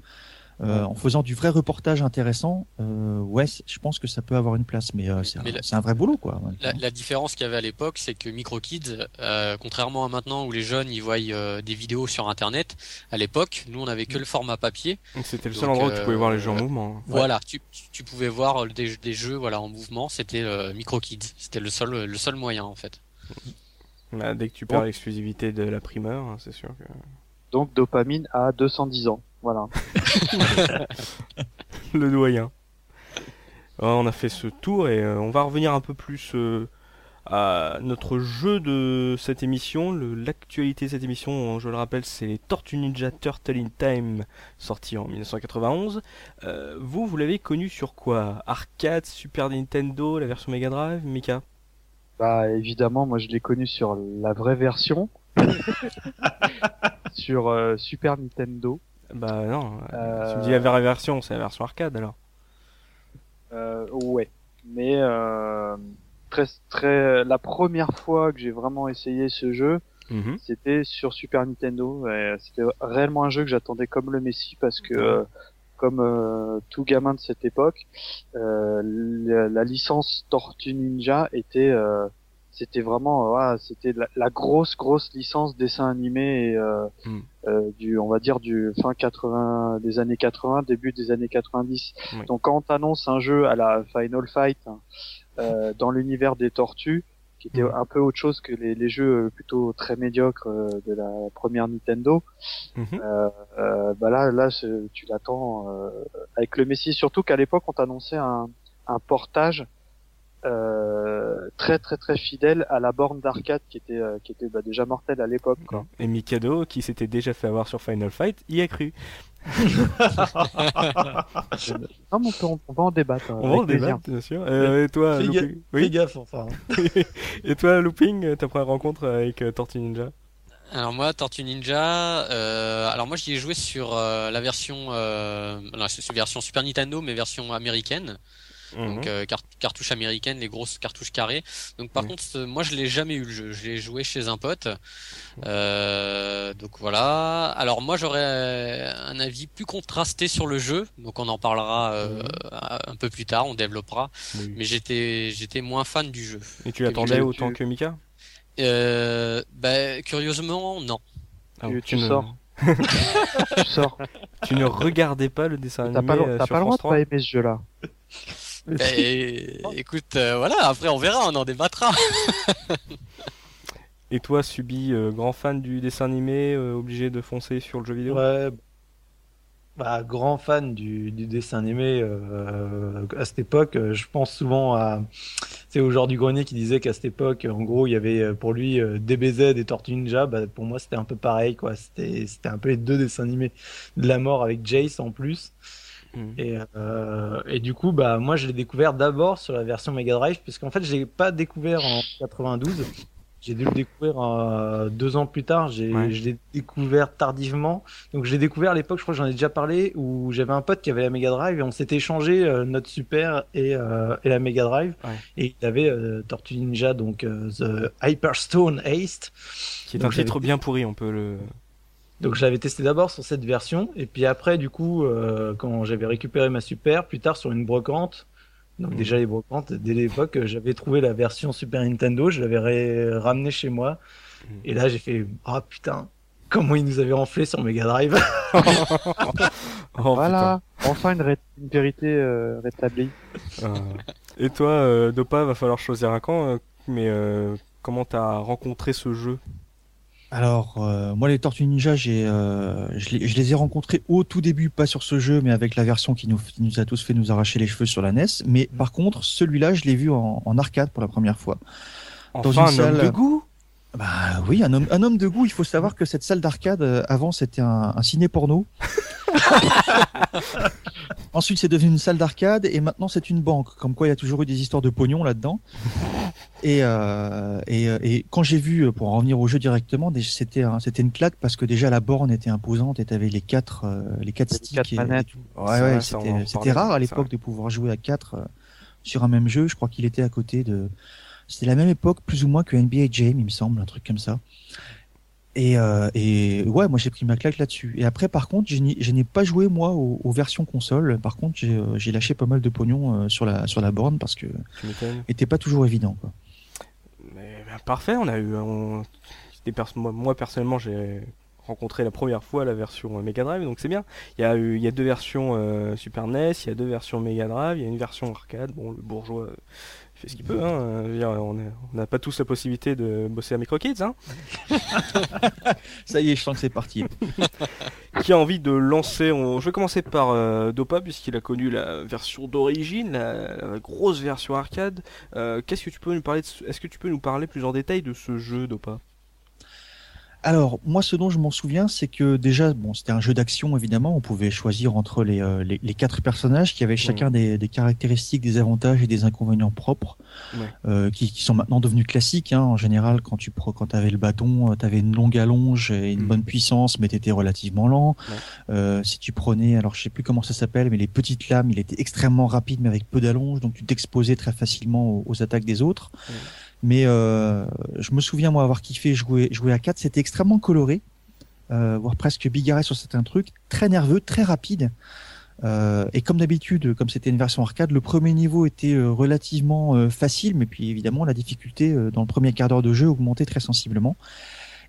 euh, en faisant du vrai reportage intéressant, euh, ouais, je pense que ça peut avoir une place. Mais, euh, c'est un, Mais la- c'est un vrai boulot, quoi. La, la différence qu'il y avait à l'époque, c'est que MicroKids, euh, contrairement à maintenant où les jeunes ils voient euh, des vidéos sur Internet, à l'époque, nous on avait que le format papier. C'était le seul Donc, endroit où tu pouvais voir les gens en mouvement. Voilà, tu, tu pouvais voir des, des jeux voilà en mouvement. C'était euh, MicroKids. C'était le seul le seul moyen en fait. Bah, dès que tu perds Bon. l'exclusivité de la primeur, hein, c'est sûr que. Donc dopamine à 210 ans, voilà. le doyen. On a fait ce tour et euh, on va revenir un peu plus euh, à notre jeu de cette émission. L'actualité de cette émission, je le rappelle, c'est les Tortue Ninja Turtle in Time, sorti en 1991. Euh, vous, vous l'avez connu sur quoi? Arcade, Super Nintendo, la version Mega Drive, Mika? Bah évidemment, moi je l'ai connu sur la vraie version, sur Super Nintendo. Bah non, Euh, tu me dis la vraie version, c'est la version arcade alors. Euh, ouais, mais euh, très très la première fois que j'ai vraiment essayé ce jeu, Mhm. c'était sur Super Nintendo. C'était réellement un jeu que j'attendais comme le Messi parce que, euh, comme euh, tout gamin de cette époque, euh, la, la licence Tortue Ninja était, euh, c'était vraiment, euh, ah, c'était la, la grosse grosse licence dessin animé et, euh, Mm. Euh, du, on va dire du fin 80 des années 80, début des années 90. Oui. Donc quand on t'annonce un jeu à la Final Fight hein, euh, dans l'univers des tortues, qui était Mhm. un peu autre chose que les, les jeux euh, plutôt très médiocres de la première Nintendo. Mhm. Euh, euh, bah là, là, tu l'attends euh, avec le Messi. Surtout qu'à l'époque, on t'annonçait un, un portage euh, très très très fidèle à la borne d'arcade qui était euh, qui était bah, déjà mortelle à l'époque. quoi. Et Mikado, qui s'était déjà fait avoir sur Final Fight, y a cru. Non, mais on, peut, on va en débattre. On va avec en débattre, bien sûr. Euh, et toi, Fais Looping gaffe, Oui. Fais gaffe, enfin. Et toi, Looping, ta première rencontre avec euh, Tortue Ninja? Alors moi, Tortue Ninja, euh, alors moi j'y ai joué sur euh, la version, euh, non, version Super Nintendo, mais version américaine, donc Mhm. euh, car- cartouche américaine, les grosses cartouches carrées. Donc par Mhm. contre, moi je l'ai jamais eu le jeu, je l'ai joué chez un pote. Euh, donc voilà. Alors moi j'aurais un avis plus contrasté sur le jeu, donc on en parlera euh, un peu plus tard, on développera. Oui. Mais j'étais j'étais moins fan du jeu. Et tu l'attendais autant que Mika? Euh, bah, curieusement, non. Ah, Tu- tu ne- sors. tu sors. Tu ne regardais pas le dessin T'as animé pas, t'as sur pas le droit France de 3 pas aimer ce jeu-là. Et, écoute, euh, voilà, après on verra, on en débattra. Et toi, Subi, euh, grand fan du dessin animé, euh, obligé de foncer sur le jeu vidéo? Ouais. Bah, grand fan du, du dessin animé euh, à cette époque. Je pense souvent à c'est au genre du grenier qui disait qu'à cette époque, en gros, il y avait pour lui DBZ et Tortue Ninja. Bah, pour moi, c'était un peu pareil, quoi. C'était c'était un peu les deux dessins animés de la mort avec Jace en plus. Mhm. Et, euh, et du coup, bah moi, je l'ai découvert d'abord sur la version Mega Drive, puisqu'en fait, je l'ai pas découvert en 92. J'ai dû le découvrir euh, deux ans plus tard. J'ai, Ouais. je l'ai découvert tardivement. Donc, je l'ai découvert à l'époque. Je crois que j'en ai déjà parlé où j'avais un pote qui avait la Mega Drive et on s'était échangé euh, notre Super et, et la Mega Drive. Ouais. Et il avait Tortue Ninja, donc The Hyperstone Haste. Qui est Donc, un titre bien pourri, on peut le. Donc je l'avais testé d'abord sur cette version, et puis après, du coup, euh, quand j'avais récupéré ma Super, plus tard sur une brocante, donc Mhm. déjà les brocantes, dès l'époque, euh, j'avais trouvé la version Super Nintendo, je l'avais ré- ramené chez moi, Mhm. et là j'ai fait, ah putain, comment ils nous avaient enflé sur Mega Drive. Oh, voilà, enfin une, ré- une vérité euh, rétablie. Et toi, euh, Dopa, va falloir choisir un camp, mais euh, comment t'as rencontré ce jeu? Alors, euh, moi, les Tortues Ninja, j'ai, euh, je, les, je les ai rencontrés au tout début, pas sur ce jeu, mais avec la version qui nous, qui nous a tous fait nous arracher les cheveux sur la NES. Mais par contre, celui-là, je l'ai vu en, en arcade pour la première fois. Dans Enfin, une un homme salle- de goût Bah oui, un homme, un homme de goût. Il faut savoir que cette salle d'arcade, euh, avant, c'était un, un ciné porno. Ensuite, c'est devenu une salle d'arcade et maintenant, c'est une banque. Comme quoi, il y a toujours eu des histoires de pognon là-dedans. Et, euh, et, euh, et quand j'ai vu, euh, pour en revenir au jeu directement, c'était un- c'était une claque parce que déjà la borne était imposante et t'avais les quatre euh, les quatre Les sticks. quatre et- manettes. Ouais, c'était rare à l'époque de pouvoir jouer à quatre euh, sur un même jeu. Je crois qu'il était à côté de. C'était la même époque, plus ou moins, que NBA Jam, il me semble, un truc comme ça. Et, euh, et ouais, moi j'ai pris ma claque là-dessus. Et après, par contre, je n'ai pas joué moi aux, aux versions console. Par contre, j'ai euh, lâché pas mal de pognon euh, sur la sur la borne parce que Tu m'étonnes. était pas toujours évident. Quoi. Mais, ben, parfait, on a eu. on- des pers- moi, moi, personnellement, j'ai rencontré la première fois la version euh, Mega Drive, donc c'est bien. Il y a eu, il y a deux versions euh, Super NES, il y a deux versions Mega Drive, il y a une version arcade. Bon, le bourgeois il fait ce qu'il peut. Hein. je veux dire, on n'a pas tous la possibilité de bosser à Micro Kids. Hein. Ça y est, je sens que c'est parti. Qui a envie de lancer on... Je vais commencer par euh, Dopa, puisqu'il a connu la version d'origine, la, la grosse version arcade. Euh, Qu'est-ce que tu peux nous parler de ce- Est-ce que tu peux nous parler plus en détail de ce jeu, Dopa? Alors, moi, ce dont je m'en souviens, c'est que déjà, bon, c'était un jeu d'action, évidemment. On pouvait choisir entre les, euh, les, les quatre personnages qui avaient chacun des, des caractéristiques, des avantages et des inconvénients propres, Ouais. euh, qui, qui sont maintenant devenus classiques. Hein. En général, quand tu quand avais le bâton, tu avais une longue allonge et une Mhm. bonne puissance, mais tu étais relativement lent. Ouais. Euh, si tu prenais, alors je sais plus comment ça s'appelle, mais les petites lames, il était extrêmement rapide, mais avec peu d'allonge, donc tu t'exposais très facilement aux, aux attaques des autres. Mais euh, je me souviens moi avoir kiffé jouer à 4, c'était extrêmement coloré, euh, voire presque bigarré sur certains trucs, très nerveux, très rapide. Euh, et comme d'habitude, comme c'était une version arcade, le premier niveau était relativement facile, mais puis évidemment la difficulté dans le premier quart d'heure de jeu augmentait très sensiblement.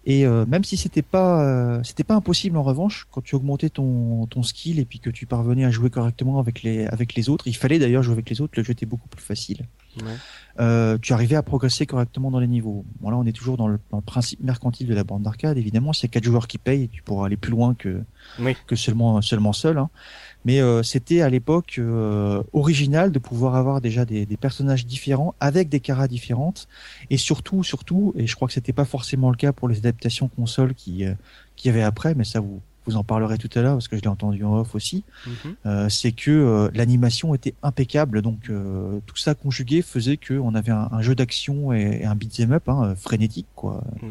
Et même si c'était pas c'était pas impossible en revanche, quand tu augmentais ton ton skill et puis que tu parvenais à jouer correctement avec les avec les autres, il fallait d'ailleurs jouer avec les autres, le jeu était beaucoup plus facile. Euh, tu arrivais à progresser correctement dans les niveaux. Bon là, on est toujours dans le, dans le principe mercantile de la bande d'arcade. Évidemment, c'est quatre joueurs qui payent, tu pourras aller plus loin que Oui. que seulement seulement seul. Hein. Mais euh, c'était à l'époque euh, original de pouvoir avoir déjà des, des personnages différents avec des caras différentes et surtout surtout et je crois que c'était pas forcément le cas pour les adaptations consoles qui euh, qui y avait après, mais ça vous vous en parlerez tout à l'heure parce que je l'ai entendu en off aussi. Mhm. Euh, c'est que euh, l'animation était impeccable, donc euh, tout ça conjugué faisait que on avait un, un jeu d'action et, et un beat'em up hein, frénétique quoi. Mm.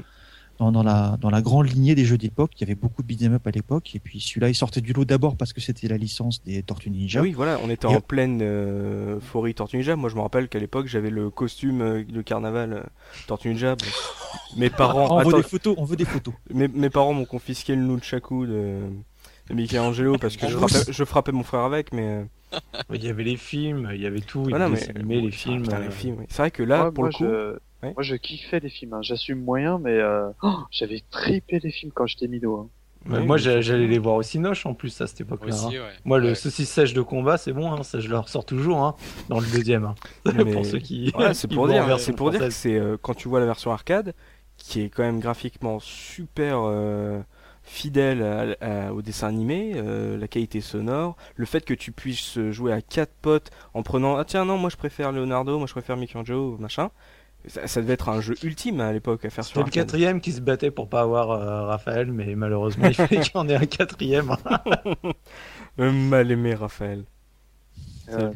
Dans, dans la dans la grande lignée des jeux d'époque, il y avait beaucoup de beat'em up à l'époque et puis celui-là il sortait du lot d'abord parce que c'était la licence des Tortues Ninja. Oui, voilà, on était Et- en pleine euh, euphorie Tortue Ninja. Moi, je me rappelle qu'à l'époque, j'avais le costume euh, de carnaval euh, Tortue Ninja. Bon. Mes parents, on veut des photos, on veut des photos. mes, mes parents m'ont confisqué le nunchaku de, de Michelangelo parce que je frappais, je frappais mon frère avec, mais euh, Il y avait les films, il y avait tout, il y voilà, avait mais les les Ah, films. putain, les films, oui. C'est vrai que là, Ouais, pour moi, le coup, je... Moi, je kiffais les films. hein. J'assume moyen, mais euh... oh, j'avais trippé les films quand j'étais minot. hein. Oui, moi, j'allais les voir au Cinoche en plus à cette époque-là. hein. aussi, ouais. Moi, le saucisse sèche de combat, c'est bon, hein, ça je le ressors toujours hein, dans le deuxième. hein. Mais- pour ceux qui. Ouais, c'est pour dire, version c'est pour dire que c'est euh, quand tu vois la version arcade, qui est quand même graphiquement super euh, fidèle à- à- au dessin animé, euh, la qualité sonore, le fait que tu puisses jouer à quatre potes en prenant ah tiens non moi je préfère Leonardo, moi je préfère Michelangelo machin, ça, ça devait être un jeu ultime à l'époque à faire sur C'était le quatrième qui se battait pour pas avoir euh, Raphaël, mais malheureusement, il fallait qu'il y en ait un quatrième. hein. Euh, mal aimé Raphaël. Euh,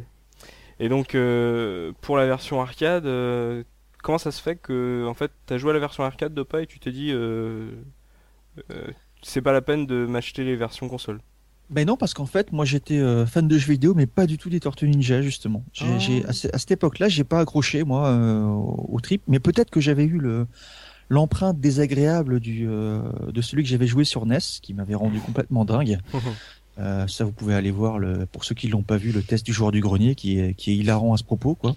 Et donc euh, pour la version arcade, euh, comment ça se fait que en fait t'as joué à la version arcade de pas et tu t'es dit euh, euh, c'est pas la peine de m'acheter les versions console? Ben non, parce qu'en fait, moi j'étais euh, fan de jeux vidéo, mais pas du tout des Tortues Ninja justement. J'ai, Ah. j'ai- à, ce- à cette époque-là, j'ai pas accroché moi euh, au, au trip, mais peut-être que j'avais eu le l'empreinte désagréable du euh, de celui que j'avais joué sur NES, qui m'avait rendu complètement dingue. Euh, ça, vous pouvez aller voir le, pour ceux qui l'ont pas vu, le test du joueur du grenier, qui est qui est hilarant à ce propos, quoi.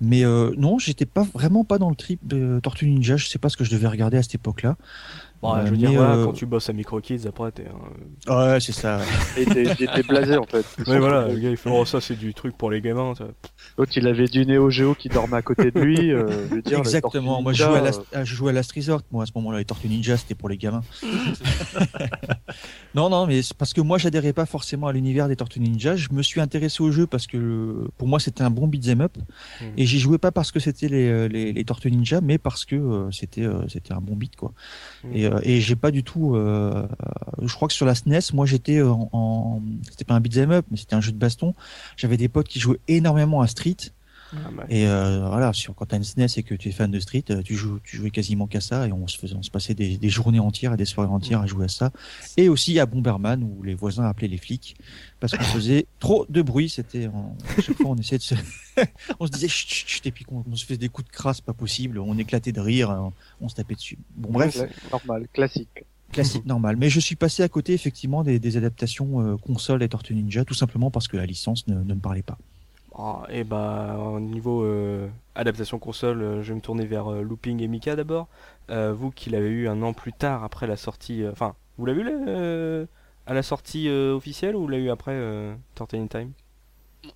Mais euh, non, j'étais pas vraiment pas dans le trip de Tortue Ninja. Je sais pas ce que je devais regarder à cette époque-là. Bon, Euh, je veux dire mais, voilà, euh, quand tu bosses à Micro Kids après t'es un- Ouais, c'est ça. ouais. et t'es- blasé en fait. Ouais voilà, le gars il fait oh ça c'est du truc pour les gamins ça. L'autre, il avait du Neo Geo qui dormait à côté de lui. euh, je veux dire, les Exactement. Moi, je Ninja, jouais, à euh, Last, ah, je jouais à Last Resort. Moi, à ce moment-là, les Tortues Ninja, c'était pour les gamins. non, non, mais c'est parce que moi, j'adhérais pas forcément à l'univers des Tortues Ninja. Je me suis intéressé au jeu parce que pour moi, c'était un bon beat'em up. Mhm. Et j'y jouais pas parce que c'était les, euh, les, les Tortues Ninja, mais parce que euh, c'était euh, c'était un bon beat, quoi. Mhm. Et, euh, et j'ai pas du tout. euh, je crois que sur la SNES, moi, j'étais en, en- c'était pas un beat'em up, mais c'était un jeu de baston. J'avais des potes qui jouaient énormément à Street. Ah, bah, Et euh, voilà, sur, quand t'as une SNES et que tu es fan de Street, euh, tu joues, tu jouais quasiment qu'à ça et on se faisait, on se passait des, des journées entières et des soirées entières à jouer à ça. Et aussi à Bomberman où les voisins appelaient les flics parce qu'on faisait trop de bruit. C'était, en- à chaque fois on essayait de se, on se disait chut, chut, chut, et puis qu'on on se faisait des coups de crasse pas possible, on éclatait de rire, on, on se tapait dessus. Bon bref, normal, classique. classique normal. Mais je suis passé à côté effectivement des, des adaptations euh, console et Tortue Ninja tout simplement parce que la licence ne, ne me parlait pas. Ah, et bah au niveau euh, adaptation console, euh, je vais me tourner vers euh, Looping et Mika d'abord. Vous qui l'avez eu un an plus tard après la sortie, enfin vous l'avez eu à la sortie officielle ou vous l'avez eu après euh, Tortue in Time?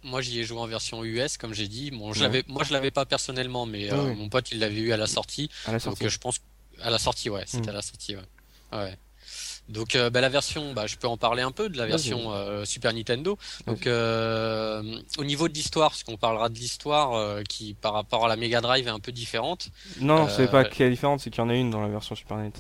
Moi, j'y ai joué en version US, comme j'ai dit. Bon, je Ouais. moi, je l'avais pas personnellement, mais euh, Ouais, ouais. mon pote, il l'avait eu à la sortie. À la Donc, sortie. je pense à la sortie, ouais, c'était Mm. à la sortie, ouais. Ouais. Donc, euh, bah, la version, bah, je peux en parler un peu de la version euh, Super Nintendo. Donc, euh, au niveau de l'histoire, parce qu'on parlera de l'histoire euh, qui, par rapport à la Mega Drive, est un peu différente. Non, c'est pas qu'il y a différence, c'est qu'il y en a une dans la version Super NES.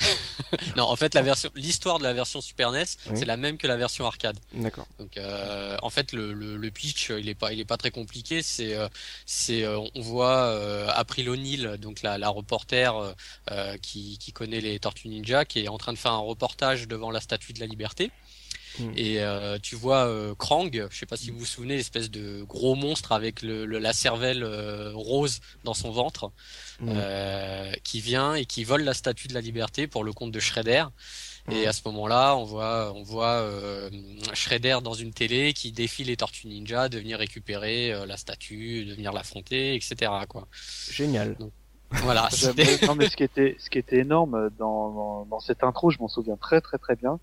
Non, en fait, la version, l'histoire de la version Super NES, Oui. c'est la même que la version arcade. D'accord. Donc, euh, en fait, le, le, le pitch, euh, il est pas, il est pas très compliqué. C'est, euh, c'est, euh, on voit euh, April O'Neil, donc la, la reporter euh, euh, qui, qui connaît les Tortues Ninja, qui est en train de faire un reportage devant la Statue de la Liberté. Hmm. Et euh, tu vois euh, Krang, je sais pas si vous vous souvenez, l'espèce de gros monstre avec le, le- la cervelle euh, rose dans son ventre, Mm. euh, qui vient et qui vole la Statue de la Liberté pour le compte de Shredder. Et Mm. à ce moment-là, on voit, on voit euh, Shredder dans une télé qui défie les Tortues Ninja de venir récupérer euh, la statue, de venir l'affronter, etc. Quoi. Génial. Voilà. J'aime- c'était- non mais ce qui était ce qui était énorme dans, dans, dans cette intro, je m'en souviens très très très bien,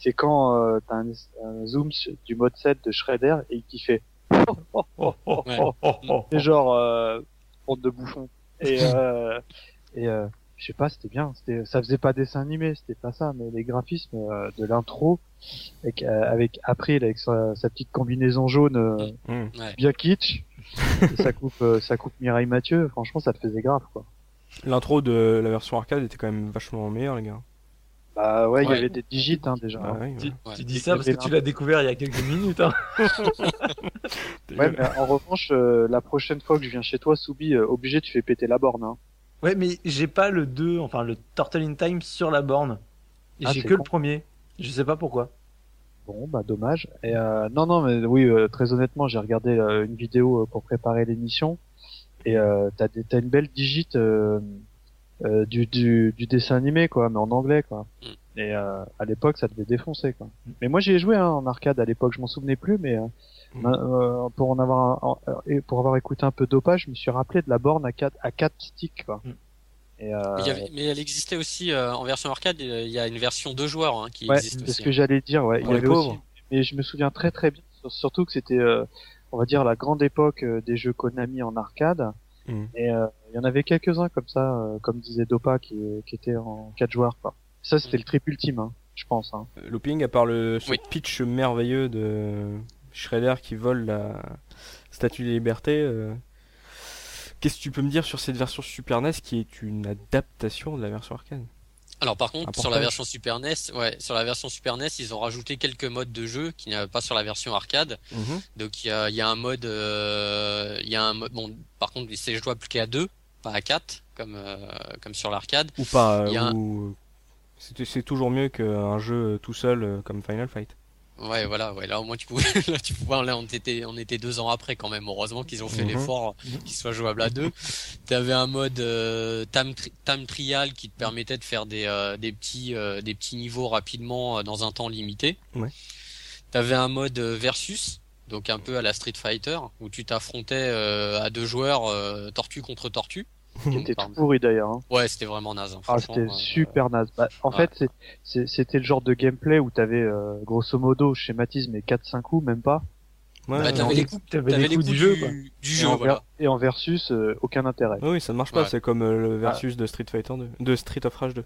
c'est quand euh, t'as un, un zoom sur- du mode 7 de Shredder et qui fait oh, oh, oh, oh, Ouais. Oh, oh, oh, Et genre, euh, honte de bouffon. Et, euh, et euh, je sais pas, c'était bien. C'était, ça faisait pas dessin animé, c'était pas ça, mais les graphismes euh, de l'intro, avec, euh, avec April avec sa, sa petite combinaison jaune euh. Ouais. bien kitsch, et ça coupe, euh, ça coupe Mireille Mathieu. Franchement, ça te faisait grave, quoi. L'intro de la version arcade était quand même vachement meilleure, les gars. Bah ouais, il Ouais. y avait des digits hein, déjà. Ah ouais, Tu, ouais. Ouais. tu dis ça parce que tu l'as découvert il y a quelques minutes. Hein. Ouais, mais en revanche, euh, la prochaine fois que je viens chez toi, Soubi, euh, obligé, tu fais péter la borne. Hein. Ouais, mais j'ai pas le 2, enfin le Turtle in Time sur la borne. Et Ah, j'ai que con. le premier. Je sais pas pourquoi. Bon, bah dommage. Et euh, non, non, mais oui, euh, très honnêtement, j'ai regardé euh, une vidéo euh, pour préparer l'émission et euh, t'as des- t'as une belle digite euh, du, du du dessin animé quoi, mais en anglais quoi. Mm. Et euh, à l'époque, ça devait défoncer quoi. Mais moi, j'y ai joué hein, en arcade à l'époque, je m'en souvenais plus, mais euh, Mm. euh, pour en avoir euh, et pour avoir écouté un peu dopage, je me suis rappelé de la borne à quatre à quatre sticks quoi. Mm. Et euh, Mais, il y avait- mais elle existait aussi euh, en version arcade. Il y a une version deux joueurs hein, qui ouais, existe c'est ce que j'allais dire. Ouais, Pour il y avait aussi mais je me souviens très très bien, sur- surtout que c'était, euh, on va dire, la grande époque des jeux Konami en arcade. Mm. Et euh, il y en avait quelques-uns comme ça, euh, comme disait Dopa, qui, qui étaient en quatre joueurs. Quoi. Ça, c'était le triple ultime, hein, je pense. Hein. Euh, Looping, à part le ce Oui. pitch merveilleux de Shredder qui vole la statue des libertés, euh, qu'est-ce que tu peux me dire sur cette version Super NES qui est une adaptation de la version arcade? Alors par contre, sur la version Super NES, ouais, sur la version Super NES, ils ont rajouté quelques modes de jeu qu'il n'y avait pas sur la version arcade. Donc il y a, y a un mode, euh, il y a un mode, bon, par contre, c'est jouable qu'à deux, pas à quatre, comme euh, comme sur l'arcade. Ou pas a un- ou... C'est c'est toujours mieux qu'un jeu tout seul euh, comme Final Fight. Ouais, voilà, ouais, là au moins tu pouvais, là tu pouvais, là on était, on était deux ans après quand même. Heureusement qu'ils ont fait Mhm. l'effort qu'il soit jouable à deux. T'avais un mode euh, time, tri- time trial qui te permettait de faire des, euh, des petits, euh, des petits niveaux rapidement euh, dans un temps limité. Ouais. T'avais un mode euh, versus, donc un peu à la Street Fighter, où tu t'affrontais euh, à deux joueurs, euh, tortue contre tortue. Qui était tout pourri d'ailleurs. Hein. Ouais, c'était vraiment naze. hein, Ah, c'était euh, super naze. Bah, en ouais. fait, c'était le genre de gameplay où t'avais, euh, grosso modo, schématisme et 4-5 coups, même pas. Ouais, Bah, t'avais les coups, T'avais t'avais les les coups coups du jeu, du, et, en voilà. ver- et en versus, euh, aucun intérêt. Oui, oui, ça ne marche pas, Ouais. c'est comme euh, le versus de Street Fighter 2, de Street of Rage 2.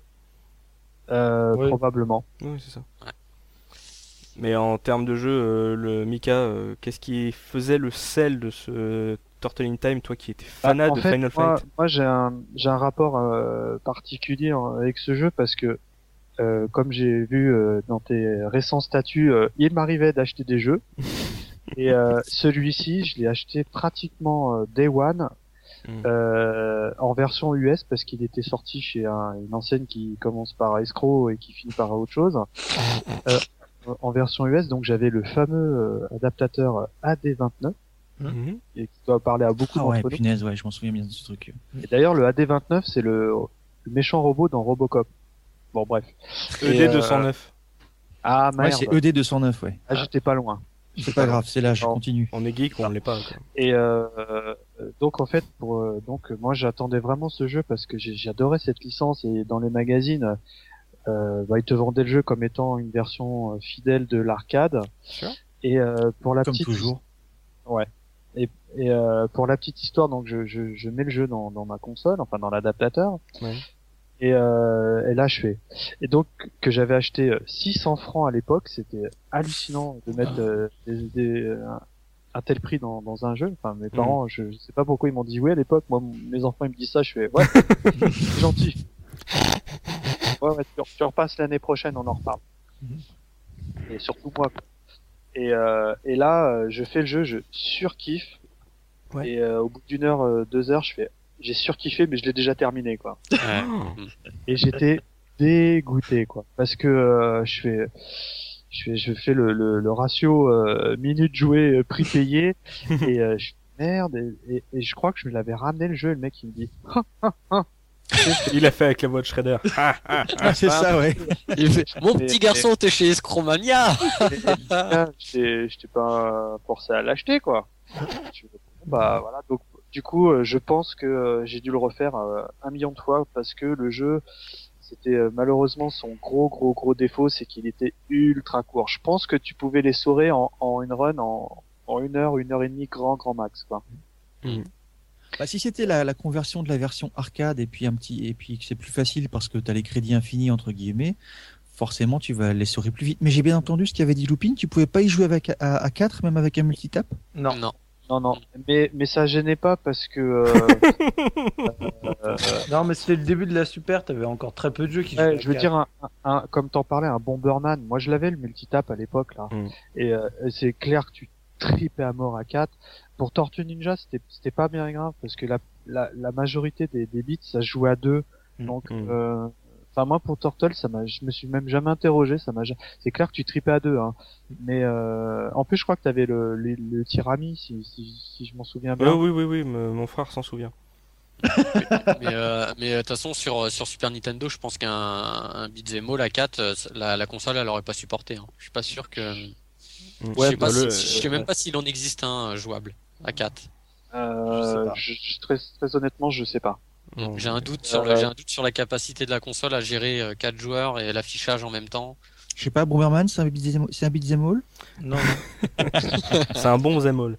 Euh, Ouais. Probablement. Oui, c'est ça. Ouais. Mais en termes de jeu, euh, le Mika, euh, qu'est-ce qui faisait le sel de ce Turtle in Time, toi qui étais fanat Bah, en de fait, Final moi, Fight moi, j'ai un j'ai un rapport euh, particulier avec ce jeu parce que euh, comme j'ai vu euh, dans tes récents statuts, euh, il m'arrivait d'acheter des jeux et euh, celui-ci, je l'ai acheté pratiquement euh, day one Mm. euh, en version US parce qu'il était sorti chez un- une enseigne qui commence par escroc et qui finit par autre chose. Euh, en version US, donc j'avais le fameux adaptateur AD29 Mhm. et qui doit parler à beaucoup Ah ouais, d'entre nous. punaise, ouais, je m'en souviens bien de ce truc. Et d'ailleurs, le AD29, c'est le, le méchant robot dans Robocop. Bon, bref. Et, ED euh, 209, Ah, Ouais, merde. c'est E ED209, ouais. ah, j'étais pas loin. C'est pas grave, c'est là, je continue. on est geek ou on l'est pas. Quoi. Et euh, euh, donc, en fait, pour euh, donc moi, j'attendais vraiment ce jeu parce que j'ai- j'adorais cette licence et dans les magazines, euh, bah, ils te vendaient le jeu comme étant une version fidèle de l'arcade. Et euh, pour la Comme petite toujours. Et, et euh, pour la petite histoire, donc je, je, je mets le jeu dans, dans ma console, enfin dans l'adaptateur. Ouais. Et, euh, et là, je fais. Et donc que j'avais acheté euh, 600 francs à l'époque, c'était hallucinant de mettre euh, des, des- un, un tel prix dans, dans un jeu. Enfin, mes parents, je, je sais pas pourquoi ils m'ont dit oui à l'époque. Moi, mes enfants, ils me disent ça, je fais ouais, c'est gentil. Ouais, ouais, tu, tu repasses l'année prochaine, on en reparle. Et surtout moi. Et, euh, et là, euh, je fais le jeu, je surkiffe. Ouais. Et euh, au bout d'une heure, euh, deux heures, je fais, j'ai surkiffé, mais je l'ai déjà terminé, quoi. Ouais. Et j'étais dégoûté, quoi, parce que euh, je fais, je fais, je fais le, le, le ratio euh, minutes jouées, euh, prix payé, et euh, je merde. Et, et, et je crois que je me l'avais ramené le jeu, et le mec il me dit, Il a fait avec la voix de Shredder. Ah, ah, ah. Ah, c'est ça, ouais. Il fait, Mon petit garçon, t'es chez j'étais j'étais pas forcé à l'acheter quoi. Bah voilà donc du coup euh, je pense que euh, j'ai dû le refaire euh, un million de fois parce que le jeu c'était euh, malheureusement son gros gros gros défaut c'est qu'il était ultra court. Je pense que tu pouvais les saurer en, en une run en en une heure, une heure et demie, grand, grand max, quoi. Bah, si c'était la, la conversion de la version arcade et puis un petit et puis que c'est plus facile parce que tu as les crédits infinis entre guillemets, forcément tu vas les saurer plus vite. Mais j'ai bien entendu ce qu'avait dit Loupine, tu pouvais pas y jouer avec à, à 4 même avec un multitap? Non. Non. Non, non, mais, mais ça gênait pas parce que, euh, euh, Non, mais c'était le début de la Super, t'avais encore très peu de jeux qui Ouais, jouaient je veux dire, un, un- comme t'en parlais, un Bomberman. Moi, je l'avais le multitap à l'époque là, Mm. et euh, c'est clair que tu tripais à mort à 4 Pour Tortue Ninja, c'était c'était pas bien grave parce que la la, la majorité des, des bits, ça se jouait à deux. Mm. Donc, Mm. euh, enfin moi pour Turtle, ça m'a, je me suis même jamais interrogé. Ça m'a, c'est clair que tu tripais à deux, hein. Mais euh, en plus, je crois que t'avais le le, le tirami, si, si si je m'en souviens bien. Euh, oui, oui, oui, me- mon frère s'en souvient. mais euh, mais euh, de toute façon sur sur Super Nintendo, je pense qu'un un beat'em all à 4 euh, la, la console elle aurait pas supporté. Hein. Je suis pas sûr que Mm. je sais pas bah, si- le- je sais même pas s'il en existe un jouable à 4. Euh, Je sais pas. je- je- très, très honnêtement, je sais pas. J'ai un doute sur le Euh, j'ai un doute sur la capacité de la console à gérer 4 joueurs et l'affichage en même temps. Je sais pas, Bomberman, c'est un beat'em beat'em all Non, C'est un bon Zemol.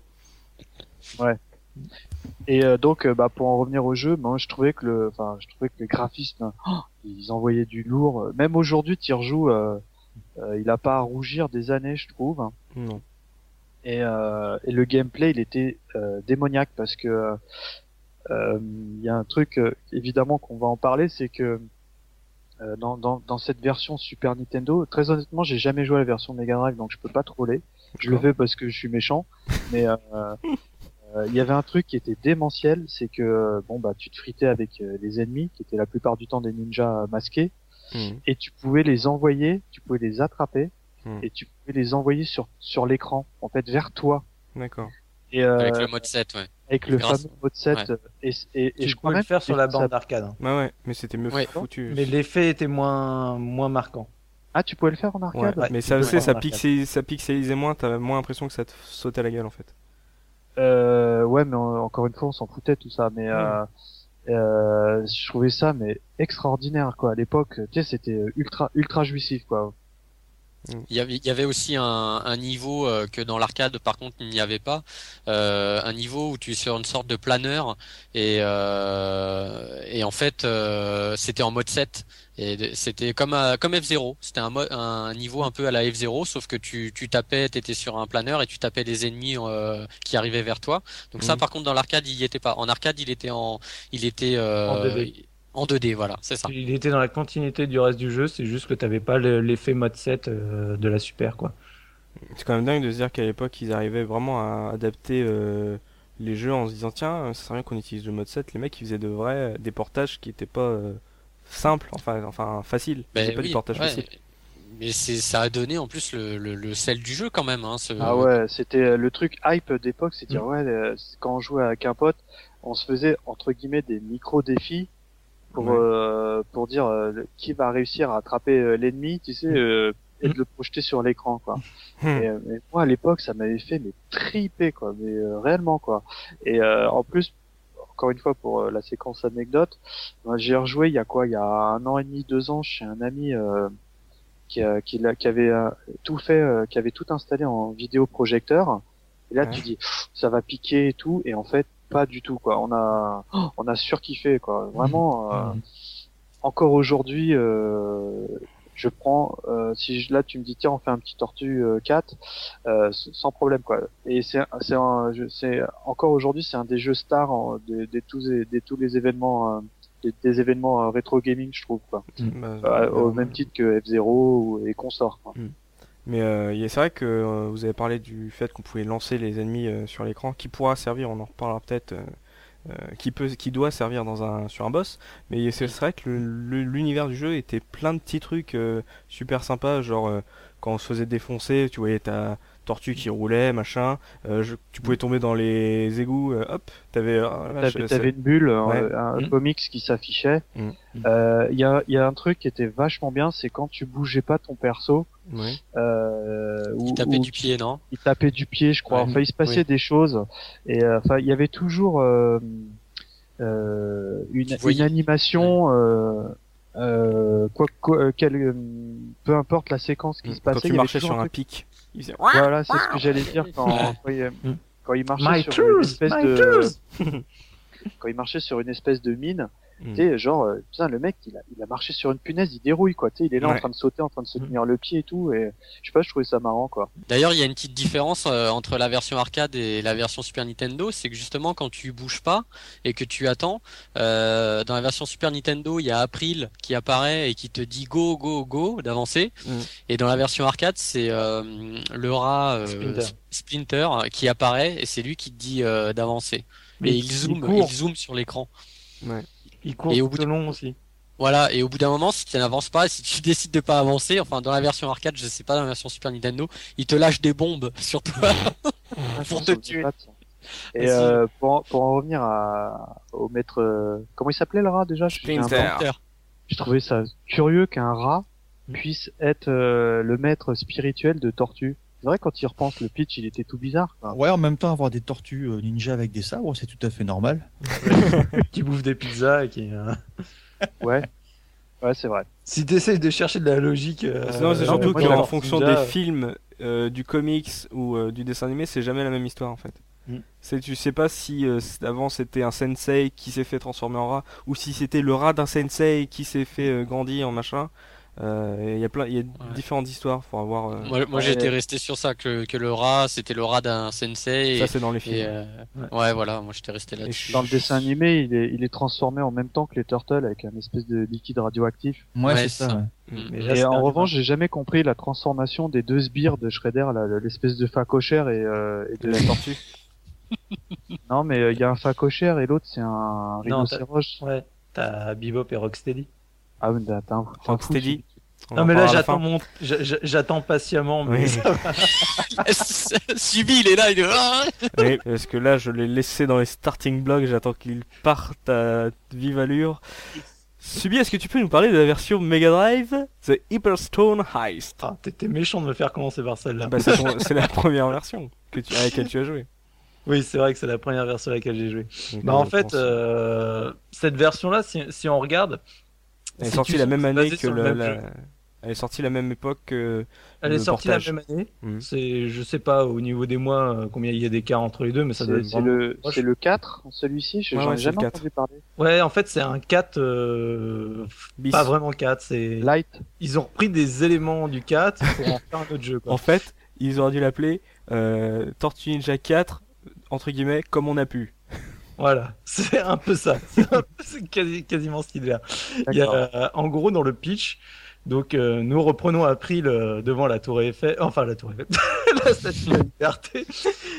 Et euh, donc, euh, bah, pour en revenir au jeu, moi, je trouvais que le, enfin, je trouvais que les graphismes, oh, ils envoyaient du lourd. Même aujourd'hui, tu rejoues, euh, euh, il a pas à rougir des années, je trouve. Non. Et, euh, et le gameplay, il était euh, démoniaque parce que euh, il y a un truc, euh, évidemment, qu'on va en parler, c'est que euh, dans, dans, dans cette version Super Nintendo, très honnêtement, j'ai jamais joué à la version Mega Drive, donc je peux pas troller. Je le fais parce que je suis méchant, mais euh, euh, il y avait un truc qui était démentiel, c'est que euh, bon bah tu te fritais avec euh, les ennemis, qui étaient la plupart du temps des ninjas masqués, Mm. et tu pouvais les envoyer, tu pouvais les attraper, Hmm. et tu pouvais les envoyer sur sur l'écran, en fait vers toi. D'accord. Et euh, Avec le mode 7, ouais. Avec le grâce- fameux mode 7 ouais. euh, et, et, et je crois même le faire sur la ça- bande d'arcade. hein. Ouais, ouais, mais c'était mieux Ouais. foutu. Mais l'effet était moins, moins marquant. Ah, tu pouvais le faire en arcade Ouais. mais ça ça, un pixelisait, ça pixelisait moins, t'avais moins l'impression que ça te sautait à la gueule en fait. Euh, ouais, mais en- encore une fois, on s'en foutait tout ça, mais euh, euh, je trouvais ça mais extraordinaire quoi. À l'époque, tu sais, c'était ultra ultra jouissif quoi. Il y avait, aussi un, un niveau euh, que dans l'arcade, par contre, il n'y avait pas. Euh, un niveau où tu es sur une sorte de planeur et, euh, et en fait, euh, c'était en mode 7. Et c'était comme, à- comme F0. C'était un, un niveau un peu à la F0, sauf que tu, tu tapais, tu étais sur un planeur et tu tapais des ennemis euh, qui arrivaient vers toi. Donc ça, Mhm. par contre, dans l'arcade, il y était pas. En arcade, il était en, il était euh, En 2D. En 2D, voilà, c'est ça. Il était dans la continuité du reste du jeu, c'est juste que t'avais pas le- l'effet mode 7 euh, de la Super, quoi. C'est quand même dingue de se dire qu'à l'époque, ils arrivaient vraiment à adapter euh, les jeux en se disant tiens, ça serait bien qu'on utilise le mode 7. Les mecs, ils faisaient de vrais des portages qui étaient pas euh, simples, enfin, enfin faciles. Ben faisaient pas oui, du portage ouais. facile. Mais c'est, ça a donné en plus le, le, le sel du jeu quand même. Hein, ce... Ah ouais, c'était euh, le truc hype d'époque, c'est dire Mm. ouais, euh, quand on jouait avec un pote, on se faisait entre guillemets des micro défis pour Ouais. euh, pour dire euh, qui va réussir à attraper euh, l'ennemi, tu sais, euh, et de le projeter sur l'écran quoi. Hmm. Et, euh, mais moi à l'époque, ça m'avait fait mais triper quoi, mais euh, réellement quoi. Et euh, en plus, encore une fois pour euh, la séquence anecdote, j'ai rejoué il y a quoi, il y a un an et demi, deux ans chez un ami euh, qui, qui, l'a- qui avait euh, tout fait, euh, qui avait tout installé en vidéoprojecteur. Et là, Ouais. tu dis, ça va piquer et tout, et en fait, pas du tout quoi. On a, oh, on a surkiffé quoi. Vraiment. euh, Mhm. encore aujourd'hui, euh, je prends, euh, si je- là tu me dis tiens on fait un petit tortue euh, 4, euh, s- sans problème quoi. Et c'est un- c'est un- je- c'est encore aujourd'hui c'est un des jeux stars en- des, des tous les- des tous les événements euh, des, des événements euh, rétro gaming je trouve quoi. Bah, Euh, au euh, même titre que F0 ou- et consorts. Quoi. Mais euh, c'est vrai que euh, vous avez parlé du fait qu'on pouvait lancer les ennemis euh, sur l'écran, qui pourra servir, on en reparlera peut-être, qui peut, doit servir sur un boss. Mais c'est vrai que l'univers du jeu était plein de petits trucs super sympas, genre quand on se faisait défoncer, tu voyais ta tortue qui roulait, machin. euh, je- tu pouvais tomber dans les égouts, euh, hop, t'avais. vache, T'avais une bulle, euh, Ouais. un Mm. comics qui s'affichait. Mm. Euh, Il y, a, il y a un truc qui était vachement bien, c'est quand tu bougeais pas ton perso, Ouais. euh, ou, Il tapait du pied, non? il tapait du pied, je crois. Ouais. Enfin, il se passait Oui. des choses. Et euh, enfin, il y avait toujours euh, euh, une, une animation. Euh, euh, quoi, quoi, euh, quel, euh, peu importe la séquence qui se Quand passait, il tu marchais sur un un truc- pic. Il faisait Voilà, c'est ce que j'allais dire quand, quand, il, quand il marchait My sur une tools, espèce my de quand il marchait sur une espèce de mine. Mm. Tu sais, genre, euh, putain, le mec, il a, il a marché sur une punaise, il dérouille, quoi. Tu sais, il est là en Ouais. train de sauter, en train de se Mm. tenir le pied et tout. Et je sais pas, je trouvais ça marrant, quoi. D'ailleurs, il y a une petite différence euh, entre la version arcade et la version Super Nintendo, c'est que justement quand tu bouges pas et que tu attends, euh, dans la version Super Nintendo, il y a April qui apparaît et qui te dit go go go d'avancer, Mm. et dans la version arcade, c'est euh, le rat euh, Splinter. Splinter qui apparaît et c'est lui qui te dit euh, d'avancer. Mais Et il zoome, court, il zoome sur l'écran. Il court Et au bout de- long aussi. Voilà, et au bout d'un moment, si tu n'avances pas, si tu décides de pas avancer, enfin dans la version arcade, je sais pas, dans la version Super Nintendo, il te lâche des bombes sur toi. Pour te tuer. Et euh, pour, en- pour en revenir à, au maître, euh, comment il s'appelait le rat déjà? Je- j'ai un Splinter. J'ai trouvé ça curieux qu'un rat puisse être euh, le maître spirituel de Tortue. C'est vrai quand il repense le pitch, il était tout bizarre. quoi. Ouais, en même temps, avoir des tortues euh, ninja avec des sabres, c'est tout à fait normal. qui bouffe des pizzas et qui. euh, Ouais, ouais, c'est vrai. Si t'essayes de chercher de la logique. euh, non, c'est surtout qu'en fonction Ninja, des films, euh, du comics ou euh, du dessin animé, c'est jamais la même histoire en fait. Mm. C'est tu sais pas si euh, avant c'était un sensei qui s'est fait transformer en rat ou si c'était le rat d'un sensei qui s'est fait euh, grandir en machin. Euh, et Il y a plein, il y a différentes histoires. Faut avoir. euh, Moi, moi Ouais. j'étais resté sur ça, que, que le rat, c'était le rat d'un sensei. ça Et, c'est dans les films. et, euh, Ouais. ouais, voilà, moi j'étais resté là-dessus. Dans le dessin animé, il est, il est transformé en même temps que les Turtles avec un espèce de liquide radioactif. Ouais, Ouais, c'est ça. ça. ouais. Mm. Là, Et en revanche, j'ai jamais compris la transformation des deux sbires de Shredder, là, l'espèce de facochère et, euh, et de la tortue. non, mais euh, il y a un facochère et l'autre c'est un Non, t'as- rhinocéros. Ouais, t'as Bebop et Rocksteady. Ah, mais fou, Rocksteady. On Non, mais là, j'attends mon... j'a- j'a- j'attends patiemment. Mais Oui. ça va. Subi, il est là, il est Oui, parce que là, je l'ai laissé dans les starting blocks, j'attends qu'il parte à vive allure. Subi, est-ce que tu peux nous parler de la version Mega Drive The Hyperstone Heist? Ah, T'étais méchant de me faire commencer par celle-là. bah, c'est, ton- c'est la première version que tu, à laquelle tu as joué. Oui, c'est vrai que c'est la première version à laquelle j'ai joué. Bah, euh, en fait, euh, cette version-là, si, si on regarde, elle est si sortie la même année que le la, même la- jeu. Elle est sortie la même époque que. elle Le est sortie portage. la même année. Mhm. C'est, je sais pas au niveau des mois euh, combien il y a d'écart entre les deux, mais ça doit être c'est le, c'est le 4, celui-ci, je- Ouais, j'en ouais, jamais le 4. entendu parler. Ouais, en fait, c'est un 4, euh, pas vraiment 4, c'est, Light. ils ont repris des éléments du 4 pour en faire un autre jeu, quoi. En fait, ils auraient dû l'appeler euh, Tortue Ninja 4, entre guillemets, comme on a pu. Voilà, c'est un peu ça. C'est un peu- c'est quasi- quasiment cette idée-là. Il y a, euh, en gros, dans le pitch, donc euh, nous reprenons April euh, devant la tour Eiffel, enfin la tour Eiffel, la statue de la liberté,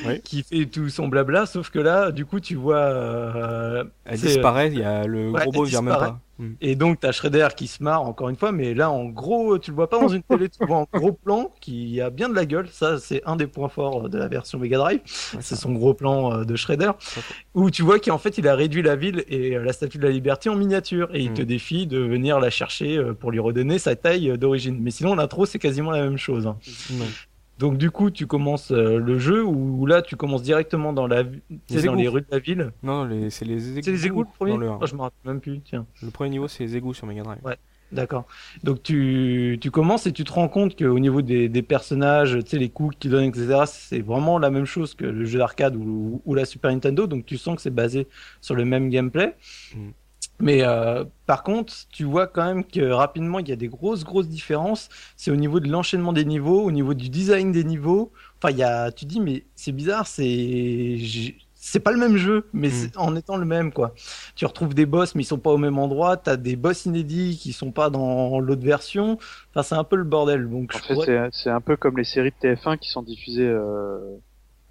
Oui. qui fait tout son blabla, sauf que là, du coup, tu vois... euh, Elle disparaît, il y a le Ouais, gros beau vient même pas. Hmm. Et donc, t'as Shredder qui se marre encore une fois, mais là, en gros, tu le vois pas dans une télé, tu le vois en gros plan qui a bien de la gueule. Ça, c'est un des points forts de la version Mega Drive. C'est son gros plan euh, de Shredder, où tu vois qu'en fait, il a réduit la ville et euh, la Statue de la Liberté en miniature, et il Mm. te défie de venir la chercher euh, pour lui redonner sa taille euh, d'origine. Mais sinon, l'intro, c'est quasiment la même chose. hein. Donc, du coup, tu commences euh, le jeu où là, tu commences directement dans la, Les dans les rues de la ville? Non, c'est les égouts. C'est les égouts le premier? le. Oh, Je me rappelle même plus. Tiens. Le premier niveau, c'est les égouts sur Mega Drive. D'accord. Donc tu, tu commences et tu te rends compte qu'au niveau des, des personnages, tu sais, les coups qu'ils donnent, etc., c'est vraiment la même chose que le jeu d'arcade ou, ou la Super Nintendo. Donc tu sens que c'est basé sur le même gameplay. Mm. Mais euh, par contre, tu vois quand même que rapidement, il y a des grosses, grosses différences. C'est au niveau de l'enchaînement des niveaux, au niveau du design des niveaux. Enfin, il y a, tu dis, mais c'est bizarre, c'est, c'est pas le même jeu, mais Mm. en étant le même, quoi. Tu retrouves des boss, mais ils sont pas au même endroit. T'as des boss inédits qui sont pas dans l'autre version. Enfin, c'est un peu le bordel. Donc, En je fait, pourrais- c'est c'est un peu comme les séries de TF1 qui sont diffusées euh,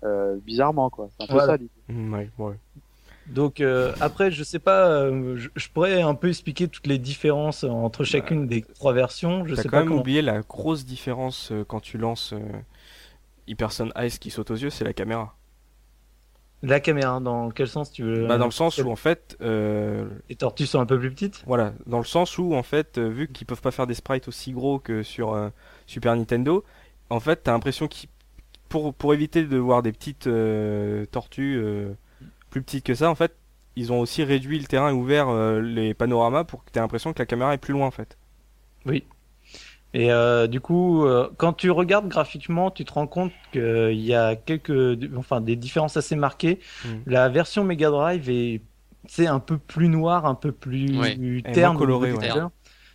euh, bizarrement, quoi. C'est un peu Voilà. ça l'idée. Hmm, ouais, ouais. Donc euh, après, je sais pas. euh, je, je pourrais un peu expliquer toutes les différences entre chacune des trois versions. Je T'as sais quand pas même comment. oublié la grosse différence euh, quand tu lances euh, Hyperson Ice qui saute aux yeux, c'est la caméra. La caméra, dans quel sens tu veux Bah, dans le sens où en fait, euh, Les tortues sont un peu plus petites? voilà, dans le sens où en fait, vu qu'ils peuvent pas faire des sprites aussi gros que sur Super Nintendo, en fait, t'as l'impression qu'ils, pour pour éviter de voir des petites tortues euh, plus petites que ça, en fait, ils ont aussi réduit le terrain et ouvert euh, les panoramas pour que t'aies l'impression que la caméra est plus loin en fait. Oui. Et euh, du coup, euh, quand tu regardes graphiquement, tu te rends compte qu'il y a quelques, enfin, des différences assez marquées. Mm. La version Mega Drive est, c'est un peu plus noir, un peu plus Ouais. terne, moins colorée, ouais.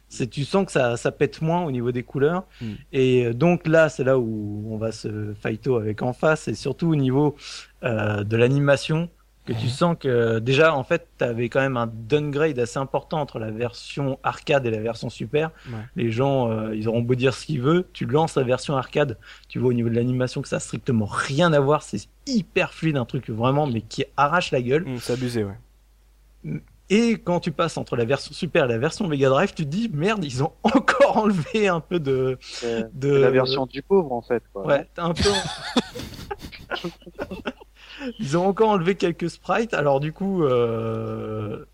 C'est, tu sens que ça, ça pète moins au niveau des couleurs. Mm. Et donc là, c'est là où on va se fighto avec en face, et surtout au niveau euh, de l'animation, que tu sens que déjà, en fait, tu avais quand même un downgrade assez important entre la version arcade et la version super. Ouais. Les gens, euh, ils auront beau dire ce qu'ils veulent, tu lances la version arcade, tu vois au niveau de l'animation que ça a strictement rien à voir, c'est hyper fluide, un truc vraiment, mais qui arrache la gueule. Mm, C'est abusé, ouais. Et quand tu passes entre la version Super et la version Mega Drive, tu te dis merde, ils ont encore enlevé un peu de. La version du pauvre en fait. Quoi. Ouais, t'as un peu. ils ont encore enlevé quelques sprites, alors du coup. Euh...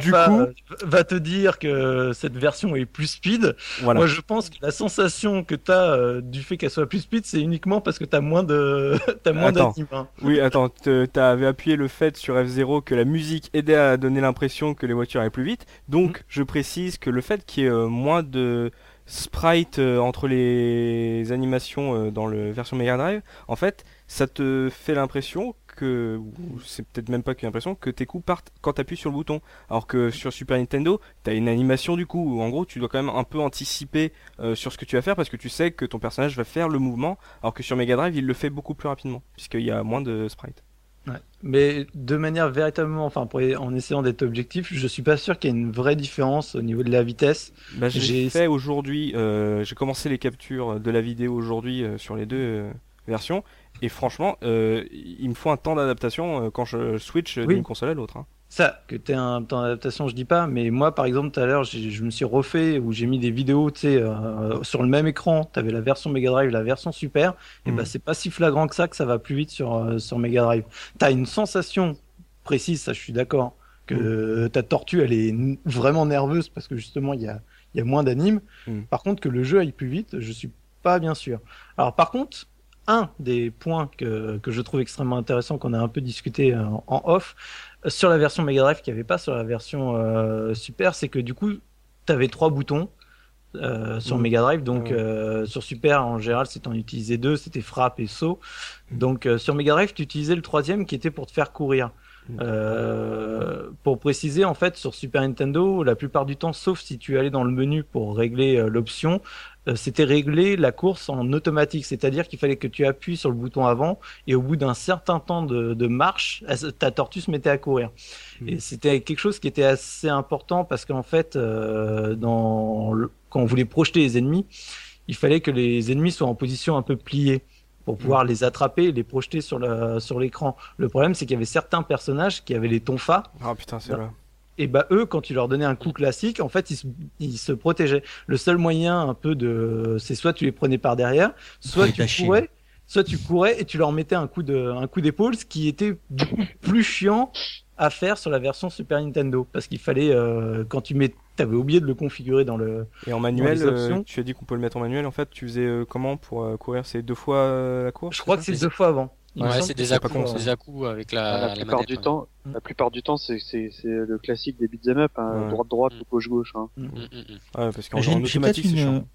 Du Enfin, coup- euh, va te dire que cette version est plus speed. Voilà. Moi, je pense que la sensation que t'as euh, du fait qu'elle soit plus speed, c'est uniquement parce que t'as moins de, t'as moins hein. Oui, attends, te- t'avais appuyé le fait sur F0 que la musique aidait à donner l'impression que les voitures allaient plus vite. Donc, je précise que le fait qu'il y ait euh, moins de sprites euh, entre les animations dans le version Mega Drive, en fait, ça te fait l'impression que, c'est peut-être même pas qu'une impression, que tes coups partent quand t'appuies sur le bouton. Alors que sur Super Nintendo, t'as une animation du coup, où en gros, tu dois quand même un peu anticiper euh, sur ce que tu vas faire parce que tu sais que ton personnage va faire le mouvement, alors que sur Mega Drive, il le fait beaucoup plus rapidement, puisqu'il y a moins de sprites. Ouais. Mais de manière véritablement, enfin, pour, en essayant d'être objectif, je suis pas sûr qu'il y ait une vraie différence au niveau de la vitesse. Bah, j'ai J'ai- fait aujourd'hui, euh, j'ai commencé les captures de la vidéo aujourd'hui euh, sur les deux euh, versions, et franchement, euh, il me faut un temps d'adaptation euh, quand je switch Oui. d'une console à l'autre. hein. Ça, que t'aies un temps d'adaptation, je dis pas, mais moi, par exemple, tout à l'heure, je me suis refait où j'ai mis des vidéos, tu sais, euh, sur le même écran. T'avais la version Mega Drive, la version Super, et Mhm. bah c'est pas si flagrant que ça que ça va plus vite sur euh, sur Mega Drive. T'as une sensation précise, ça, je suis d'accord, que ta tortue, elle est vraiment nerveuse parce que justement, il y a y a moins d'anime. Mhm. Par contre, que le jeu aille plus vite, je suis pas bien sûr. Alors, par contre. Un des points que, que je trouve extrêmement intéressant, qu'on a un peu discuté euh, en off, sur la version Mega Drive qu'il n'y avait pas sur la version euh, Super, c'est que du coup, tu avais trois boutons euh, sur Mhm. Mega Drive. Donc euh, sur Super, en général, c'était en utilisait deux, c'était frappe et saut. Donc euh, sur Mega Drive, tu utilisais le troisième qui était pour te faire courir. Mhm. Euh, pour préciser, en fait, sur Super Nintendo, la plupart du temps, sauf si tu allais dans le menu pour régler euh, l'option, euh, c'était régler la course en automatique, c'est-à-dire qu'il fallait que tu appuies sur le bouton avant et au bout d'un certain temps de, de marche, elle- ta tortue se mettait à courir. Mhm. Et c'était quelque chose qui était assez important parce qu'en fait, euh, dans le- quand on voulait projeter les ennemis, il fallait que les ennemis soient en position un peu pliée pour pouvoir les attraper et les projeter sur la- sur l'écran. Le problème, c'est qu'il y avait certains personnages qui avaient les tonfas Ah putain, c'est Non. Et bah eux, quand tu leur donnais un coup classique, en fait, ils se, ils se protégeaient. Le seul moyen un peu de, c'est soit tu les prenais par derrière, soit tu courais, soit tu courais et tu leur mettais un coup de, un coup d'épaule, ce qui était du coup plus chiant à faire sur la version Super Nintendo, parce qu'il fallait euh, quand tu mets, t'avais oublié de le configurer dans le. Et en manuel, euh, tu as dit qu'on peut le mettre en manuel. En fait, tu faisais euh, comment pour courir? C'est deux fois la course Je crois que c'est deux fois avant. Ouais, c'est des à coups, à-coups avec la, Ah, la, la plupart manette, du ouais. temps, Mm. la plupart du temps, c'est le classique des beat'em up, hein, Ouais. droite droite Mm. ou gauche gauche. Hein. Mm. Ouais, parce qu'en automatique, c'est une, chiant.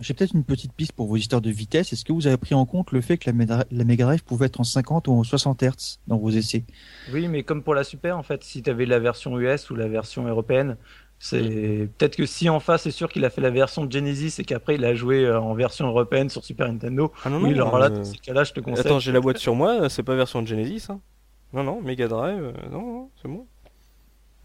j'ai peut-être une petite piste pour vos histoires de vitesse. Est-ce que vous avez pris en compte le fait que la, la Mega Drive pouvait être en 50 ou en 60 Hz dans vos essais? Oui, mais comme pour la Super, en fait, si tu avais la version US ou la version européenne, c'est peut-être que si en face, c'est sûr qu'il a fait la version de Genesis et qu'après il a joué euh, en version européenne sur Super Nintendo. Ah non, oui, non, alors là, euh, dans ces cas-là, je te conseille. Attends, j'ai la boîte sur moi, c'est pas version de Genesis. Hein. Non, non, Mega Drive, euh, non, non, c'est bon.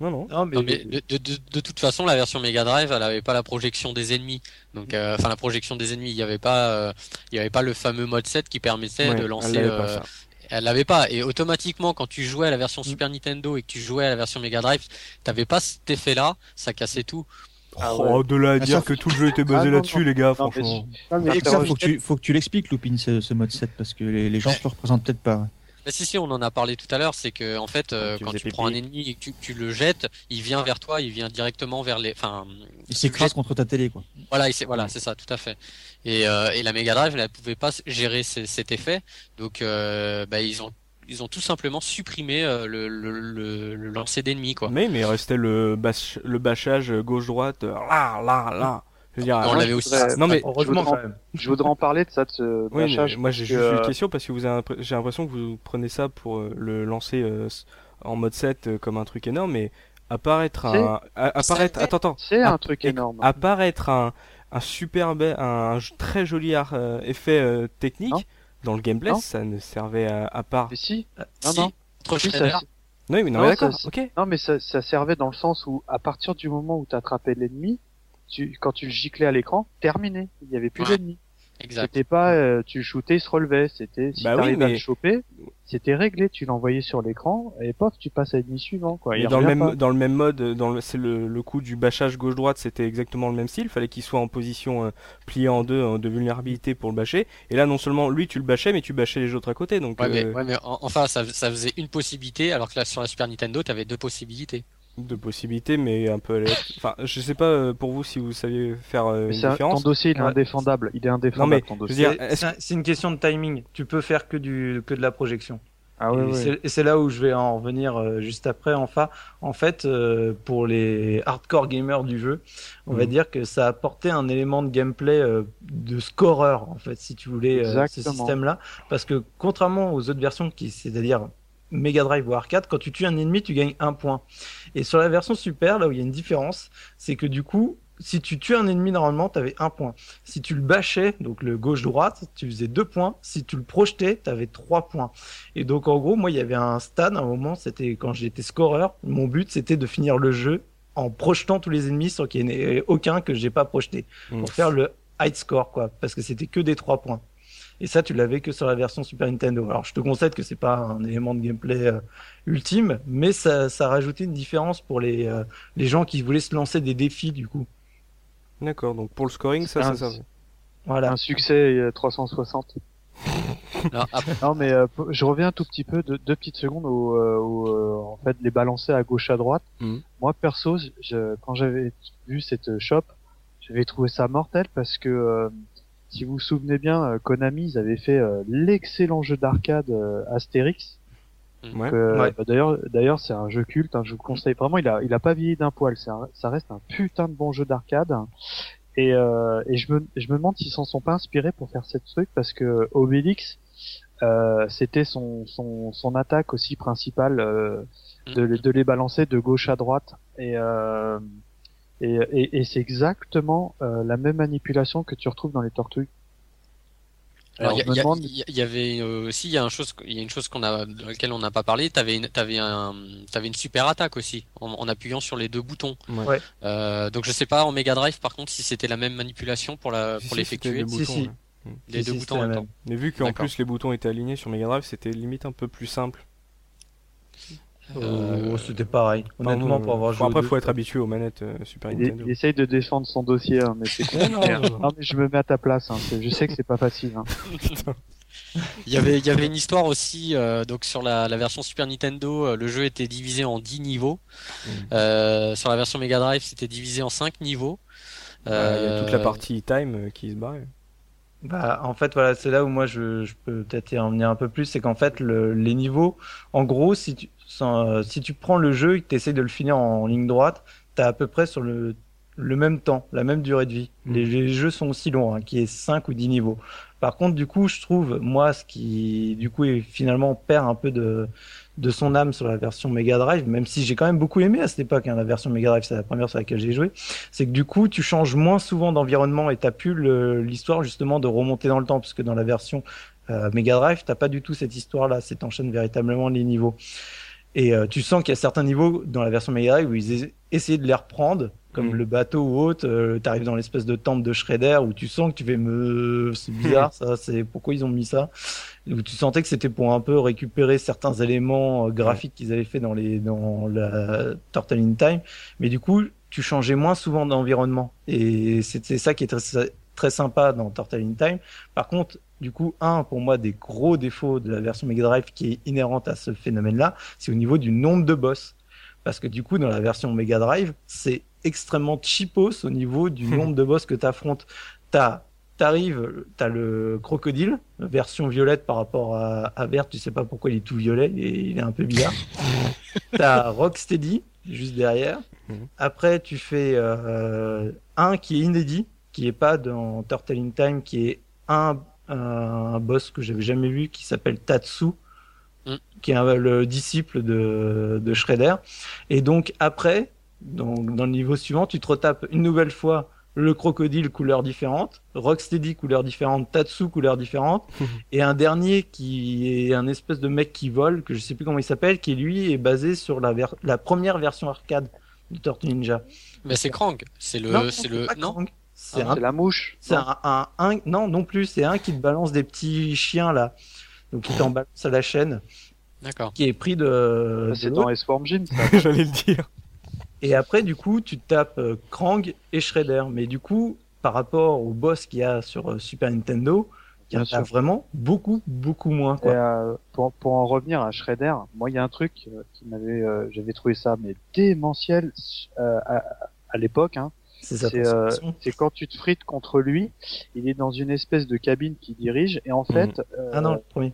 Non, non. Non, mais, Non, mais de, de, de, de toute façon, la version Mega Drive, elle avait pas la projection des ennemis. Donc, euh, enfin, la projection des ennemis, il y avait pas, euh, il y avait pas le fameux mode 7 qui permettait Ouais, de lancer. euh. Elle l'avait pas. Et automatiquement, quand tu jouais à la Mm. version Super Nintendo et que tu jouais à la version Mega Drive, t'avais pas cet effet-là. Ça cassait tout. Ah oh, de là à Ah, dire que tout le jeu était basé Ah, non, là-dessus, les gars, Non, mais franchement. Non, mais Et après, ça, ouais, faut que tu, faut que tu l'expliques, Looping, ce, ce mode 7, parce que les, les gens se le représentent peut-être pas. Bah, si si, on en a parlé tout à l'heure, c'est que en fait, euh, tu quand tu prends un ennemi et que tu, tu le jettes, il vient vers toi, il vient directement vers les, enfin, Il s'écrase contre ta télé, quoi. Voilà, voilà, c'est ça, tout à fait. Et, euh, et la Mega Drive, elle ne pouvait pas gérer ce- cet effet, donc euh, bah, ils ont ils ont tout simplement supprimé euh, le, le, le, le lancer d'ennemis quoi. Mais, mais il restait le, bâch- le bâchage gauche-droite, euh, là, là, là. Je veux dire, On euh, l'avait aussi. voudrais- Non mais Heureusement voudrais- quand même. Je voudrais en parler de ça, de ce Oui, moi j'ai juste que, une euh, question parce que vous avez j'ai l'impression que vous prenez ça pour euh, le lancer euh, en mode 7 euh, comme un truc énorme, mais apparaître un, a- apparaître, attends, attends, C'est un truc énorme. apparaître un, un super, be- un, très joli euh, effet euh, technique Non. dans le gameplay, Non. ça ne servait à, à part. Mais si, non, Si, non. Trop Si, ça-. Oui, mais non, Non, mais d'accord, ça- ok. non, mais ça, ça servait dans le sens où, à partir du moment où tu attrapais l'ennemi, tu, quand tu le giclais à l'écran, terminé. Il n'y avait plus Ouais. d'ennemis. Exact. C'était pas, euh, tu le shootais, il se relevait. C'était, si Bah oui, t'arrivais à le choper, c'était réglé. Tu l'envoyais sur l'écran et pof, tu passes à l'ennemi suivant, quoi. Il dans le même pas. dans le même mode, dans le c'est le, le coup du bâchage gauche droite, c'était exactement le même style. Fallait qu'il soit en position euh, pliée en deux euh, de vulnérabilité pour le bâcher. Et là, non seulement lui tu le bâchais, mais tu bâchais les autres à côté. Donc Ouais, mais, euh, ouais, mais en- enfin, ça, ça faisait une possibilité, alors que là, sur la Super Nintendo, t'avais deux possibilités. De possibilités, mais un peu. Enfin, je sais pas euh, pour vous si vous saviez faire euh, une un- différence. ton dossier, il est Ouais. indéfendable. Il est Non indéfendable, C'est- une question de timing. Tu peux faire que du que de la projection. Ah et c'est- et c'est là où je vais en revenir euh, juste après. Enfin, en fait, euh, pour les hardcore gamers du jeu, on va Mhm. dire que ça a apporté un élément de gameplay euh, de scoreur, en fait, si tu voulais, euh, ce système-là. Parce que contrairement aux autres versions, qui c'est-à-dire Mega Drive ou arcade, quand tu tues un ennemi, tu gagnes un point. Et sur la version Super, là où il y a une différence, c'est que du coup, si tu tues un ennemi normalement, tu avais un point. Si tu le bâchais, donc le gauche-droite, tu faisais deux points. Si tu le projetais, tu avais trois points. Et donc en gros, moi, il y avait un stade, un moment, c'était quand j'étais scoreur, mon but c'était de finir le jeu en projetant tous les ennemis sans qu'il n'y en ait aucun que j'ai pas projeté. Pour faire le high score, quoi. Parce que c'était que des trois points. Et ça, tu l'avais que sur la version Super Nintendo. Alors, je te concède que c'est pas un élément de gameplay euh, ultime, mais ça, ça rajoutait une différence pour les, euh, les gens qui voulaient se lancer des défis, du coup. D'accord, donc pour le scoring, ça, C'est ça, un- ça. Voilà. Un succès euh, 360. Alors, après, Non, mais euh, je reviens un tout petit peu, de, deux petites secondes, au, euh, au, euh, en fait, les balancer à gauche à droite. Mhm. Moi, perso, je, quand j'avais vu cette shop, j'avais trouvé ça mortel parce que, euh, si vous vous souvenez bien, euh, Konami, ils avaient fait euh, l'excellent jeu d'arcade euh, Astérix. Ouais. que, Ouais. bah, d'ailleurs, d'ailleurs, c'est un jeu culte. hein, je vous le conseille vraiment. Il a, il a pas vieilli d'un poil. C'est un- ça reste un putain de bon jeu d'arcade. Et, euh, et je me, je me demande s'ils s'en sont pas inspirés pour faire cette truc parce que Obélix, euh, c'était son, son, son attaque aussi principale euh, de, les- de les balancer de gauche à droite. Et, euh, et, et, et c'est exactement euh, la même manipulation que tu retrouves dans les tortues. Alors, Alors, il y, demande- avait euh, aussi il y a un chose il y a une chose qu'on a de laquelle on n'a pas parlé t'avais une t'avais un t'avais une super attaque aussi en, en appuyant sur les deux boutons Ouais. Euh, donc je sais pas en Mega Drive par contre si c'était la même manipulation pour la Si, pour si, l'effectuer deux Si, boutons, si. les Si, deux si, boutons en la même temps Mais vu qu'en D'accord. plus les boutons étaient alignés sur Mega Drive, c'était limite un peu plus simple. Euh, Oh, c'était pareil. Honnêtement, pour avoir joué. après, deux, faut être habitué aux manettes euh, Super Il, Nintendo. il essaye de défendre son dossier, hein, mais c'est non, mais je me mets à ta place. Hein. Je sais que c'est pas facile. Hein. Il y avait, il y avait une histoire aussi, euh, donc sur la, la version Super Nintendo, euh, le jeu était divisé en 10 niveaux. Mm. Euh, sur la version Mega Drive, c'était divisé en 5 niveaux. Il y a toute la partie time euh, qui se barre. Bah, en fait, voilà, c'est là où moi je, je peux peut-être y en venir un peu plus, c'est qu'en fait, le- les niveaux, en gros, si tu, sans- euh, si tu prends le jeu et que tu essaies de le finir en ligne droite, tu à peu près sur le, le même temps, la même durée de vie. Mm. Les, les jeux sont aussi longs, hein, qui est 5 ou 10 niveaux. Par contre, du coup, je trouve, moi, ce qui, du coup, est, finalement, perd un peu de, de son âme sur la version Mega Drive, même si j'ai quand même beaucoup aimé à cette époque, hein, la version Mega Drive, c'est la première sur laquelle j'ai joué, c'est que du coup, tu changes moins souvent d'environnement et t'as plus l'histoire justement de remonter dans le temps, puisque dans la version euh, Mega Drive, t'as pas du tout cette histoire-là, c'est t'enchaînes véritablement les niveaux. Et euh, tu sens qu'il y a certains niveaux dans la version Mega Drive où ils essa- essayaient de les reprendre, comme Mm. le bateau ou autre, euh, t'arrives dans l'espèce de temple de Shredder où tu sens que tu fais me, c'est bizarre ça, c'est pourquoi ils ont mis ça, tu sentais que c'était pour un peu récupérer certains éléments euh, graphiques qu'ils avaient fait dans les dans la Turtle in Time, mais du coup tu changeais moins souvent d'environnement et c'était ça qui est très très sympa dans Turtle in Time. Par contre, du coup, un pour moi des gros défauts de la version Mega Drive qui est inhérente à ce phénomène-là, c'est au niveau du nombre de boss. Parce que du coup, dans la version Mega Drive, c'est extrêmement cheapos au niveau du nombre de boss que tu affrontes. T'as T'arrives, t'as le crocodile, version violette par rapport à, à vert, tu sais pas pourquoi il est tout violet, il est, il est un peu bizarre. t'as Rocksteady, juste derrière. Mhm. Après, tu fais euh, un qui est inédit, qui est pas dans Turtle in Time, qui est un, un boss que j'avais jamais vu, qui s'appelle Tatsu, Mm. qui est un- le disciple de, de Shredder. Et donc après, donc, dans le niveau suivant, tu te retapes une nouvelle fois le crocodile couleur différente, Rocksteady couleur différente, Tatsu couleur différente, et un dernier qui est un espèce de mec qui vole, que je sais plus comment il s'appelle, qui lui est basé sur la, ver- la première version arcade de Tortue Ninja. Mais c'est Krang. C'est le, non, c'est le, non. Krang. C'est Ah, un C'est la mouche. c'est non un, un, un- non, non plus, c'est un qui te balance des petits chiens là. Donc qui t'en balance à la chaîne, D'accord. qui est pris de. Ça, C'est dans. S-Form Gym, ça. J'allais le dire. Et après, du coup, tu tapes euh, Krang et Shredder. Mais du coup, par rapport au boss qu'il y a sur euh, Super Nintendo, il y en a vraiment beaucoup, beaucoup moins. Et, Quoi. euh, pour, pour en revenir à Shredder, moi il y a un truc qui m'avait, j'avais trouvé ça mais démentiel à, à l'époque. Hein. c'est euh, quand tu te frites contre lui, il est dans une espèce de cabine qui dirige et en fait, euh, Ah non, le premier.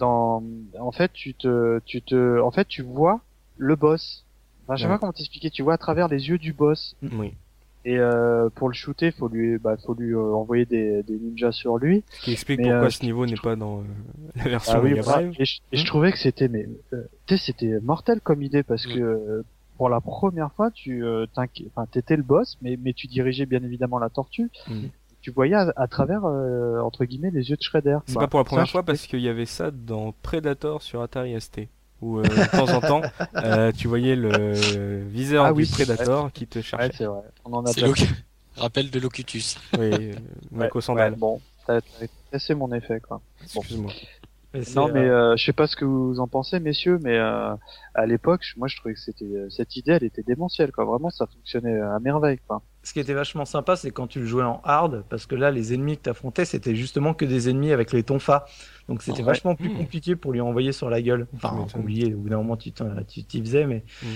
dans, en fait tu te, tu te, en fait tu vois le boss. Enfin, je sais Ouais. pas comment t'expliquer. Tu vois à travers les yeux du boss. Oui. Et euh, pour le shooter, faut lui, bah, faut lui euh, envoyer des, des ninjas sur lui. Ce qui explique Mais, pourquoi euh, ce niveau n'est pas dans la version Ah oui. Drive. et, je, et je trouvais que c'était mais c'était mortel comme idée parce Mm. que pour la première fois tu t'étais le boss mais mais tu dirigeais bien évidemment la tortue Mm. tu voyais à, à travers entre guillemets les yeux de Shredder C'est Bah, pas pour la première fois parce qu'il y avait ça dans Predator sur Atari ST. Où euh, de temps en temps, euh, tu voyais le viseur Ah du oui, Predator qui te ouais cherchait. c'est vrai on en a C'est déjà Rappel de Locutus. Oui, euh, aux ouais, sandales. bon t'as cassé mon effet quoi Excuse-moi. Mais non mais euh, euh, je sais pas ce que vous en pensez messieurs mais euh, à l'époque je- moi je trouvais que c'était euh, cette idée elle était démentielle quoi vraiment ça fonctionnait à merveille quoi ce qui était vachement sympa, c'est quand tu le jouais en hard, parce que là, les ennemis que t'affrontais, c'était justement que des ennemis avec les tonfas. Donc c'était Ouais. vachement plus Mmh. compliqué pour lui envoyer sur la gueule. Enfin, oublier, au bout d'un moment, tu t'y faisais, mais... Mmh.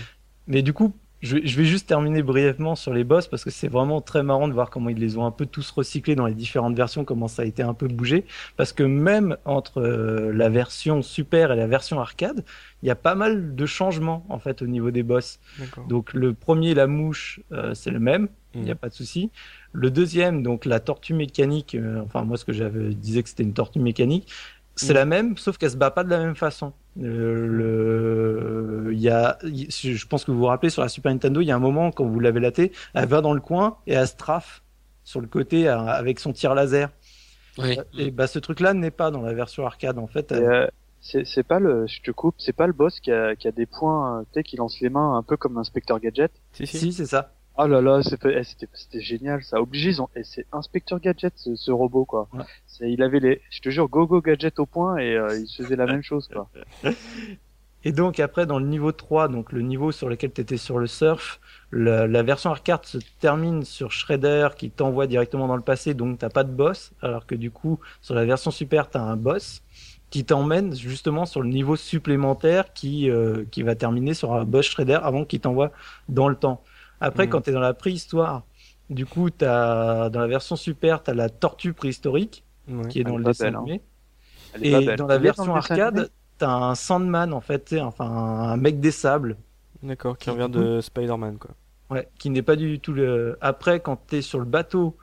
Mais du coup, je vais, juste terminer brièvement sur les boss, parce que c'est vraiment très marrant de voir comment ils les ont un peu tous recyclés dans les différentes versions, comment ça a été un peu bougé. Parce que même entre euh, la version Super et la version arcade, il y a pas mal de changements, en fait, au niveau des boss. Donc le premier, la mouche, euh, c'est le même, il n'y a Mhm. pas de souci. Le deuxième, donc la tortue mécanique, euh, enfin moi ce que j'avais disais que c'était une tortue mécanique, c'est Mhm. la même, sauf qu'elle se bat pas de la même façon. Euh, le, il y a, je pense que vous vous rappelez sur la Super Nintendo, il y a un moment quand vous l'avez laté, elle va dans le coin et elle se trafe sur le côté euh, avec son tir laser. Oui. Et bah ce truc-là n'est pas dans la version arcade en fait. Elle- euh, c'est pas le, je te coupe, c'est pas le boss qui a, qui a des points, euh, tu sais, qui lance les mains un peu comme l'inspecteur Gadget? Si, si. Si c'est ça. Oh là là, c'était eh, c'était génial, ça. Obligé, ils ont, et c'est inspecteur Gadget ce, ce robot quoi. Ouais. Il avait les, je te jure, Go Go Gadget au point et euh, il faisait la même chose quoi. Et donc après dans le niveau 3, donc le niveau sur lequel tu étais sur le surf, la, la version arcade se termine sur Shredder qui t'envoie directement dans le passé, donc t'as pas de boss, alors que du coup sur la version super t'as un boss qui t'emmène justement sur le niveau supplémentaire qui euh, qui va terminer sur un boss Shredder avant qu'il t'envoie dans le temps. Après Mhm. quand t'es dans la préhistoire, du coup t'as dans la version super t'as la tortue préhistorique qui est dans le dessin belle, hein. animé. Et belle. dans la version arcade, t'as un Sandman en fait, tu sais, enfin un mec des sables, D'accord, qui revient de Spider-Man, quoi. ouais, qui n'est pas du tout le. Après, quand t'es sur le bateau,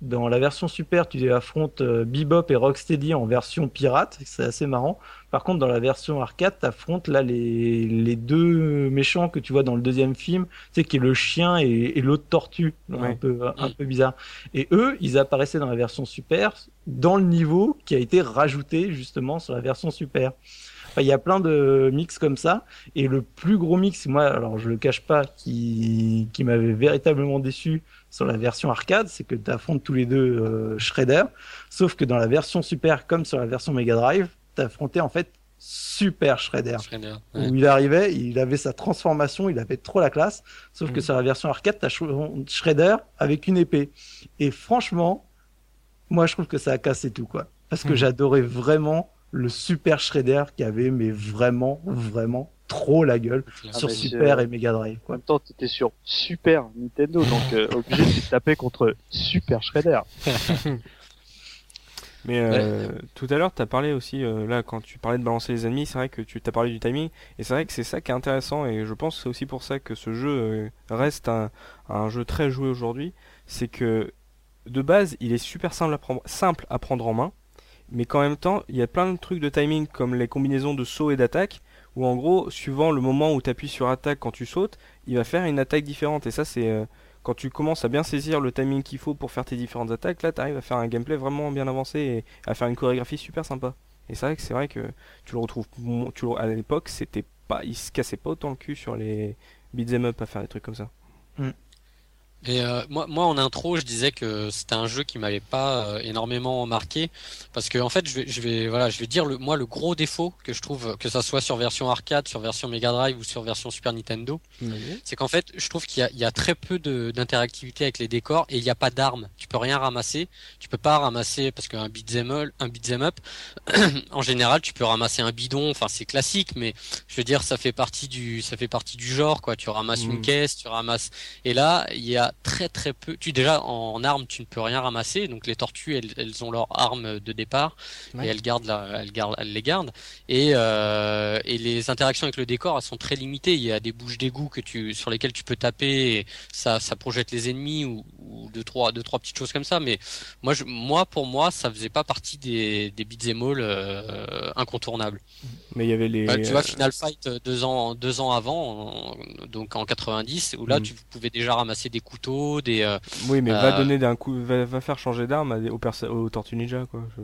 dans la version super, tu affrontes euh, Bebop et Rocksteady en version pirate, c'est assez marrant. Par contre, dans la version arcade, t'affrontes là les les deux méchants que tu vois dans le deuxième film, tu sais, qui est le chien et, et l'autre tortue, un Ouais. peu un peu bizarre. Et eux, ils apparaissaient dans la version super, dans le niveau qui a été rajouté justement sur la version super. Enfin, il y a plein de mix comme ça. Et le plus gros mix, moi, alors je le cache pas, qui, qui m'avait véritablement déçu sur la version arcade, c'est que tu affrontes tous les deux euh, Shredder. Sauf que dans la version Super, comme sur la version Mega Drive, tu affrontais en fait Super Shredder. Shredder, ouais. Où il arrivait, il avait sa transformation, il avait trop la classe. Sauf que Mhm. sur la version arcade, t'as Shredder avec une épée. Et franchement, moi je trouve que ça a cassé tout quoi. Parce que Mhm. j'adorais vraiment le Super Shredder qui avait mais vraiment, vraiment trop la gueule Ah, sur Super c'est- et Mega Drive En même temps, t'étais sur Super Nintendo, donc euh, obligé de te taper contre Super Shredder. Mais euh, tout à l'heure, tu as parlé aussi, euh, là, quand tu parlais de balancer les ennemis, c'est vrai que tu t'as parlé du timing, et c'est vrai que c'est ça qui est intéressant, et je pense que c'est aussi pour ça que ce jeu euh, reste un, un jeu très joué aujourd'hui, c'est que de base, il est super simple à prendre, simple à prendre en main, mais qu'en même temps, il y a plein de trucs de timing comme les combinaisons de saut et d'attaque, où en gros, suivant le moment où tu appuies sur attaque quand tu sautes, il va faire une attaque différente. Et ça, c'est euh, quand tu commences à bien saisir le timing qu'il faut pour faire tes différentes attaques, là, tu arrives à faire un gameplay vraiment bien avancé et à faire une chorégraphie super sympa. Et c'est vrai que c'est vrai que tu le retrouves, tu à l'époque, c'était pas, il se cassait pas autant le cul sur les beat'em up à faire des trucs comme ça. Et euh, moi, moi, en intro, je disais que c'était un jeu qui m'avait pas euh, énormément marqué parce que en fait, je vais, je vais, voilà, je vais dire le, moi le gros défaut que je trouve, que ça soit sur version arcade, sur version Mega Drive ou sur version Super Nintendo, c'est qu'en fait, je trouve qu'il y y a très peu d'interactivité avec les décors et il n'y a pas d'armes. Tu peux rien ramasser. Tu peux pas ramasser parce qu'un beat'em up, un beat'em up, en général, tu peux ramasser un bidon. Enfin, c'est classique, mais je veux dire, ça fait partie du, ça fait partie du genre, quoi. Tu ramasses Mm. une caisse, tu ramasses. Et là, il y a très très peu. Tu déjà en armes, tu ne peux rien ramasser. Donc les tortues, elles, elles ont leurs armes de départ Ouais. et elles gardent, la, elles gardent, elles les gardent. Et euh, et les interactions avec le décor, elles sont très limitées. Il y a des bouches d'égout que tu, sur lesquelles tu peux taper. Et ça, ça projette les ennemis ou, ou deux trois, deux trois petites choses comme ça. Mais moi, je, moi pour moi, ça faisait pas partie des des beat'em all euh, incontournables. Mais il y avait les. Bah, tu vois euh, Final Fight deux ans deux ans avant, en- donc en 90, où là Mm. tu pouvais déjà ramasser des couteaux, des euh, Oui, mais va Euh, donner d'un coup, va, va faire changer d'arme à des- aux, perso- aux Tortues Ninja, quoi. Je-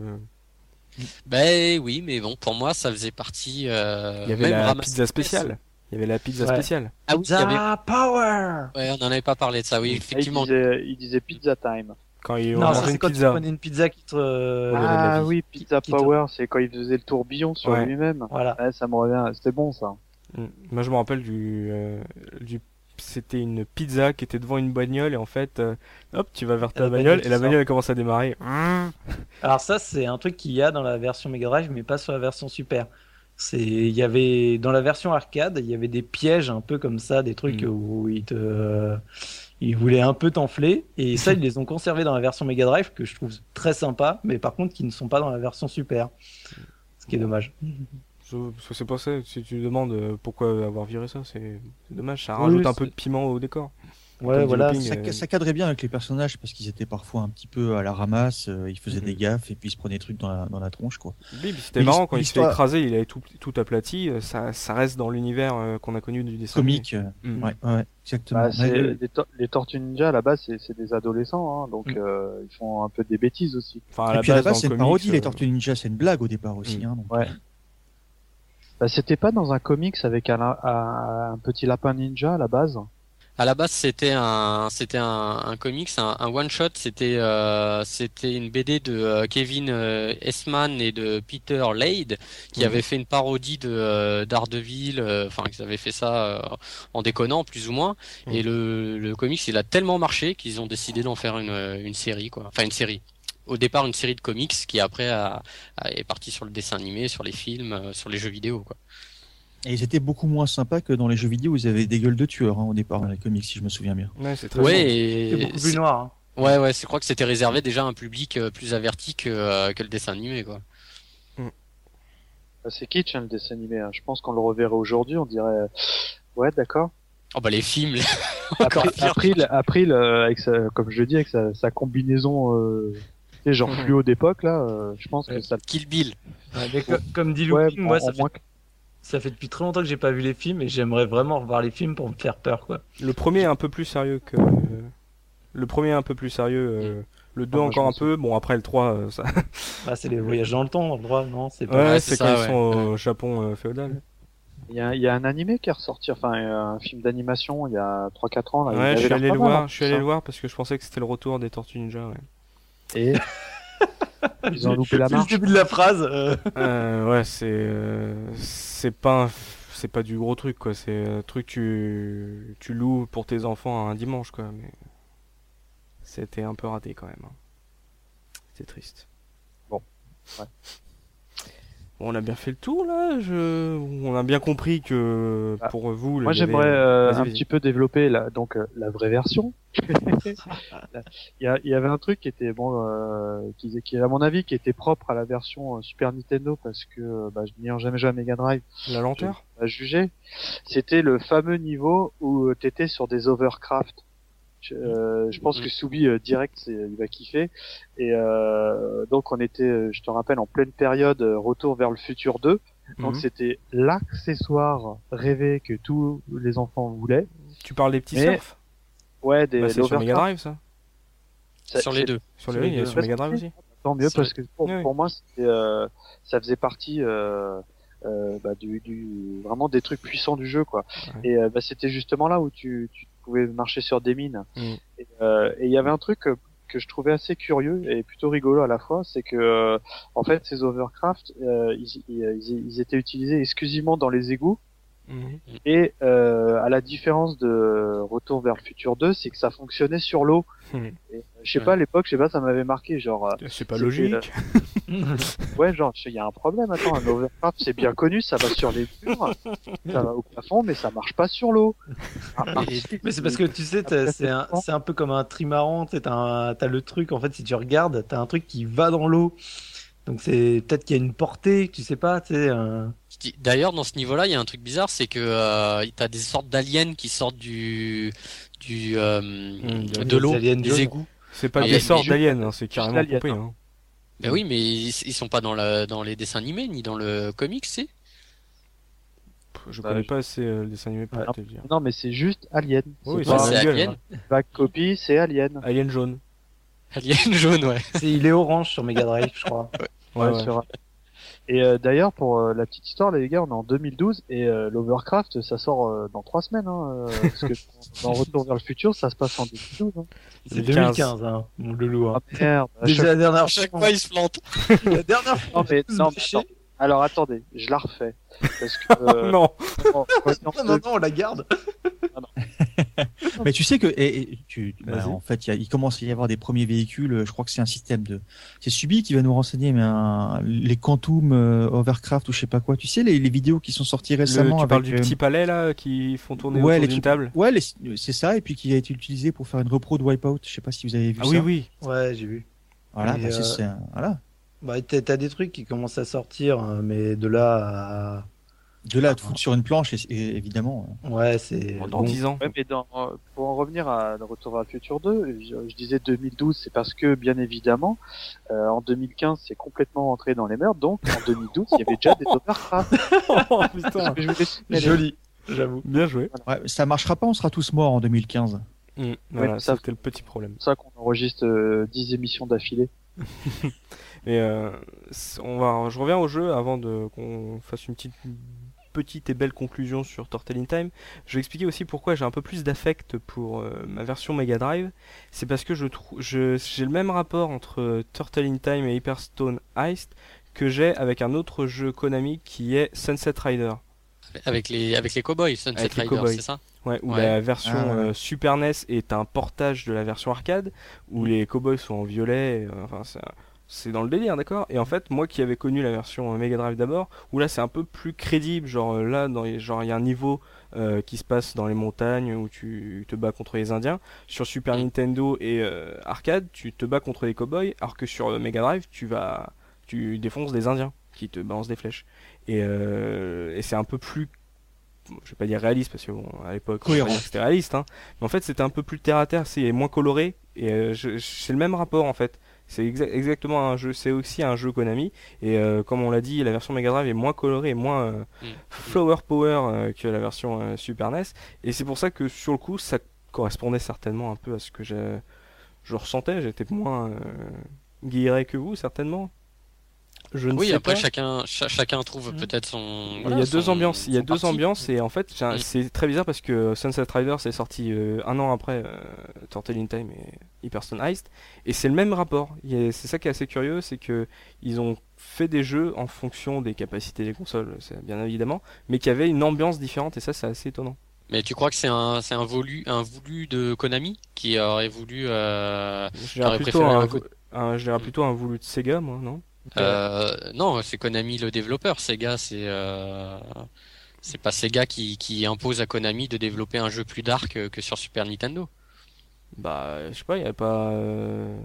ben oui, mais bon pour moi ça faisait partie. euh, Il y avait même la pizza spéciale. Il y avait la pizza Ouais. spéciale. Ah oui, il y avait... Pizza Power ouais, on en avait pas parlé de ça. Oui, il, effectivement. disait, il disait pizza time. Quand ont Non, ça mangé c'est une quand tu pizza. prenais une pizza qui te... euh, ah oui, pizza Qui- qui te- power, c'est quand il faisait le tourbillon sur Ouais. lui-même. Voilà. Ouais, ça me revient, c'était bon ça. Mm. Moi, je me rappelle du, euh, du, c'était une pizza qui était devant une bagnole et en fait, euh, hop, tu vas vers ta la bagnole bagnole et la bagnole elle commence à démarrer. Alors ça, c'est un truc qu'il y a dans la version Mega Drive, mais pas sur la version Super. C'est, il y avait dans la version arcade, il y avait des pièges un peu comme ça, des trucs Mm. où ils te, ils voulaient un peu t'enfler, et ça ils les ont conservés dans la version Mega Drive que je trouve très sympa, mais par contre qui ne sont pas dans la version Super, ce qui est dommage. Je- Parce que c'est pas ça. Si tu demandes euh, pourquoi avoir viré ça, c'est c'est dommage. Ça Oui, rajoute un peu de piment au décor. Ouais, Comme voilà. Ça, euh, ça cadrait bien avec les personnages parce qu'ils étaient parfois un petit peu à la ramasse, euh, ils faisaient Mhm. des gaffes et puis ils se prenaient des trucs dans la, dans la tronche quoi. Oui, c'était marrant quand il se fait écraser, il avait tout, tout aplati. euh, Ça, ça reste dans l'univers euh, qu'on a connu du dessin. Comique, euh, Mm. ouais, ouais, ouais, exactement. Bah, Ouais, les, tor- les Tortues Ninja à la base c'est c'est des adolescents, hein, donc Mm. euh, ils font un peu des bêtises aussi. Enfin, à Et la puis à la base, base, c'est une comics, parodie, les Tortues Ninja, c'est une blague au départ aussi. Mm. Hein, donc, Ouais. Bah, c'était pas dans un comics avec un, un, un petit lapin ninja à la base. À la base, c'était un, c'était un, un comics, un, un one shot. C'était, euh, c'était une BD de euh, Kevin euh, Essman et de Peter Lade qui Mhm. avaient fait une parodie de euh, Daredevil. euh, Enfin, qu'ils avaient fait ça euh, en déconnant plus ou moins. Mhm. Et le, le comics, il a tellement marché qu'ils ont décidé d'en faire une, une série, quoi. Enfin, une série. Au départ, une série de comics qui après a, a- est partie sur le dessin animé, sur les films, euh, sur les jeux vidéo, quoi. Et ils étaient beaucoup moins sympas que dans les jeux vidéo où ils avaient des gueules de tueurs hein, au départ dans les comics, si je me souviens bien. Ouais, c'est très Ouais, et C'est beaucoup plus noir. hein. Ouais, ouais, je crois que c'était réservé déjà à un public euh, plus averti que, euh, que le dessin animé, quoi. Bah, c'est kitsch hein, le dessin animé. hein. Je pense qu'on le reverrait aujourd'hui, on dirait ouais d'accord. Oh bah les films, encore April, pire. April, April, euh, avec sa, comme je le dis, avec sa, sa combinaison, euh, sais, genre Mhm. fluo d'époque là, euh, je pense Ouais. que ça. Kill Bill. Ouais, mais co- comme dit Ouais, Looping, moi en- ça en fait, moins ça fait depuis très longtemps que j'ai pas vu les films et j'aimerais vraiment revoir les films pour me faire peur quoi. Le premier est un peu plus sérieux que. Le premier est un peu plus sérieux. euh, Le 2 Ah, encore un peu. Bon, après le 3, euh, ça. Ah, c'est les voyages dans le temps, dans le droit, non C'est pas. Ouais, Ouais, c'est quand ils ouais. sont au Japon euh, féodal. Il y a, il y a un animé qui est ressorti, enfin un film d'animation il y a 3-4 ans là. Ouais, avait je suis allé le voir. hein, Je suis allé le voir parce que je pensais que c'était le retour des Tortues Ninja. Ouais. Et ils ont loupé la C'est le marche. début de la phrase. euh. Euh, ouais, c'est euh, c'est pas un- c'est pas du gros truc quoi. C'est un truc que tu tu loues pour tes enfants un dimanche quoi. Mais c'était un peu raté quand même. hein. C'est triste. Bon, ouais. Bon, on a bien fait le tour là. Je... On a bien compris que Ah, pour vous. Moi j'aimerais euh, Vas-y, un petit peu développer la, donc euh, la vraie version. il, y a, il y avait un truc qui était bon, euh, qui, qui à mon avis qui était propre à la version euh, Super Nintendo parce que euh, bah, je n'ayant jamais joué à Mega Drive, la lenteur. à juger, c'était le fameux niveau où euh, t'étais sur des overcraft. Je, euh, je pense que Soubi euh, direct, c'est- il va kiffer. Et euh, donc on était, euh, je te rappelle, en pleine période euh, retour vers le futur 2. Donc Mhm. c'était l'accessoire rêvé que tous les enfants voulaient. Tu parles des petits Mais- surf Ouais, des Bah, C'est sur Mega Drive ça ça- Sur les deux. Sur les les oui, il y a deux. sur Mega Drive aussi. Tant mieux parce que pour, Oui, oui. pour moi c'était euh, ça faisait partie euh, euh, bah, du, du vraiment des trucs puissants du jeu quoi. Ouais. Et euh, bah, c'était justement là où tu, tu pouvais marcher sur des mines. Mm. Et euh, et il y avait un truc que, je trouvais assez curieux et plutôt rigolo à la fois, c'est que euh, en fait ces overcraft euh, ils, ils, ils- ils étaient utilisés exclusivement dans les égouts Mhm. et euh, à la différence de Retour vers le futur 2, c'est que ça fonctionnait sur l'eau. Et, euh, Je sais Ouais. pas à l'époque, je sais pas, ça m'avait marqué genre euh, C'est pas logique. Ouais, genre, il y a un problème. Attends, un overcraft, c'est bien connu, ça va sur les murs, ça va au plafond, mais ça marche pas sur l'eau. Mais c'est parce que tu sais, c'est un, c'est un peu comme un trimaran, t'as le truc, en fait, si tu regardes, t'as un truc qui va dans l'eau. Donc c'est peut-être qu'il y a une portée, tu sais pas, tu sais. un- D'ailleurs, dans ce niveau-là, il y a un truc bizarre, c'est que euh, t'as des sortes d'aliens qui sortent du du euh, de- de l'eau, des des égouts. C'est pas des sortes d'aliens, hein, c'est carrément pompé. hein. Hein. Ben oui, mais ils, ils sont pas dans la dans les dessins animés ni dans le comics, c'est Je Bah, connais je- pas assez euh, les dessins animés pour Ouais. te le dire. Non, mais c'est juste Alien. Oui, c'est Alien, Alien. Back Copy, c'est Alien. Alien jaune. Alien jaune, ouais. Il est orange sur Mega Drive, je crois. Ouais, Ouais, ouais. sur- Et euh, d'ailleurs, pour euh, la petite histoire, les gars, on est en 2012 et euh, l'Overcraft, ça sort euh, dans trois semaines. Hein, euh, parce que dans Retour vers le futur, ça se passe en 2012. Hein. C'est 2015. 2015, hein, mon loulou. Hein. Ah merde. Déjà chaque- la dernière chaque fois, il se plante. la dernière fois, Non, mais, non, mais attends. Alors attendez, je la refais. Parce que. euh, non. non, non, non, on la garde. Mais tu sais que et, et tu, bah, en fait, il, y a- il commence à y avoir des premiers véhicules. Je crois que c'est un système de. C'est Subi qui va nous renseigner, mais un, les Quantum euh, Overcraft ou je sais pas quoi. Tu sais les, les vidéos qui sont sorties Le- récemment tu parles avec, du euh, petit palais là qui font tourner ouais, autour les d'une table? Ouais, c'est ça. Et puis qui a été utilisé pour faire une repro de Wipeout. Je sais pas si vous avez vu Ah ça. oui oui. Ouais, j'ai vu. Voilà, bah, c'est- euh, c'est un- voilà. Bah, t'as des trucs qui commencent à sortir, hein, mais de là à... De là à te foutre sur une planche, et, et- évidemment. Ouais, c'est... Dans bon. 10 ans. Ouais, mais dans, euh, pour en revenir à le Retour vers le futur 2, je, je disais 2012, c'est parce que, bien évidemment, euh, en 2015, c'est complètement entré dans les mœurs, donc en 2012, il y avait déjà des Overcraft. oh putain. Je. Joli, j'avoue. Bien joué. Ouais, ça marchera pas. On sera tous morts en 2015. Mm, voilà, mais ça- c'était le petit problème. C'est pour ça qu'on enregistre euh, 10 émissions d'affilée. Et euh, on va, je reviens au jeu avant de qu'on fasse une petite, petite et belle conclusion sur Turtle in Time. Je vais expliquer aussi pourquoi j'ai un peu plus d'affect pour euh, ma version Mega Drive. C'est parce que je trouve, je, j'ai le même rapport entre Turtle in Time et Hyperstone Heist que j'ai avec un autre jeu Konami qui est Sunset Rider. Avec les avec les cowboys, Sunset Avec cowboys. c'est ça? Ouais, où Ouais. la version Ah, ouais. euh, Super NES est un portage de la version arcade, où les cowboys sont en violet, euh, enfin c'est un- c'est dans le délire, d'accord? Et en fait, moi qui avais connu la version euh, Mega Drive d'abord, où là c'est un peu plus crédible, genre euh, là, dans les- genre il y a un niveau euh, qui se passe dans les montagnes où tu te bats contre les Indiens. Sur Super. Nintendo et euh, arcade, tu te bats contre les cowboys, alors que sur Mega Drive, tu vas, tu défonces des Indiens qui te balancent des flèches. Et, euh, et c'est un peu plus je vais pas dire réaliste parce que bon, à l'époque c'était réaliste hein. mais en fait c'était un peu plus terre à terre c'est moins coloré et euh, c'est le même rapport en fait c'est exa- exactement un jeu c'est aussi un jeu Konami. Et euh, comme on l'a dit la version Mega Drive est moins colorée et moins euh, Mm. flower power euh, que la version Super NES et c'est pour ça que sur le coup ça correspondait certainement un peu à ce que je, je ressentais. J'étais moins guilleret que vous certainement je ne Oui, sais après pas. chacun cha- chacun trouve Mhm. peut-être son. il y a deux ambiances, il y a deux ambiances et en fait Mm. c'est très bizarre parce que Sunset Riders est sorti euh, un an après euh, Turtle in Time et Hyperstone Heist et c'est le même rapport. C'est ça qui est assez curieux, c'est que ils ont fait des jeux en fonction des capacités des consoles, bien évidemment, mais qui avaient une ambiance différente et ça c'est assez étonnant. Mais tu crois que c'est un c'est un voulu un voulu de Konami qui aurait voulu euh, préféré un, un coup- un- je dirais plutôt un voulu de Sega moi, non? Euh, non c'est Konami le développeur Sega c'est euh, c'est pas Sega qui qui impose à Konami de développer un jeu plus dark que, que sur Super Nintendo. Bah, je sais pas, il y a pas. euh,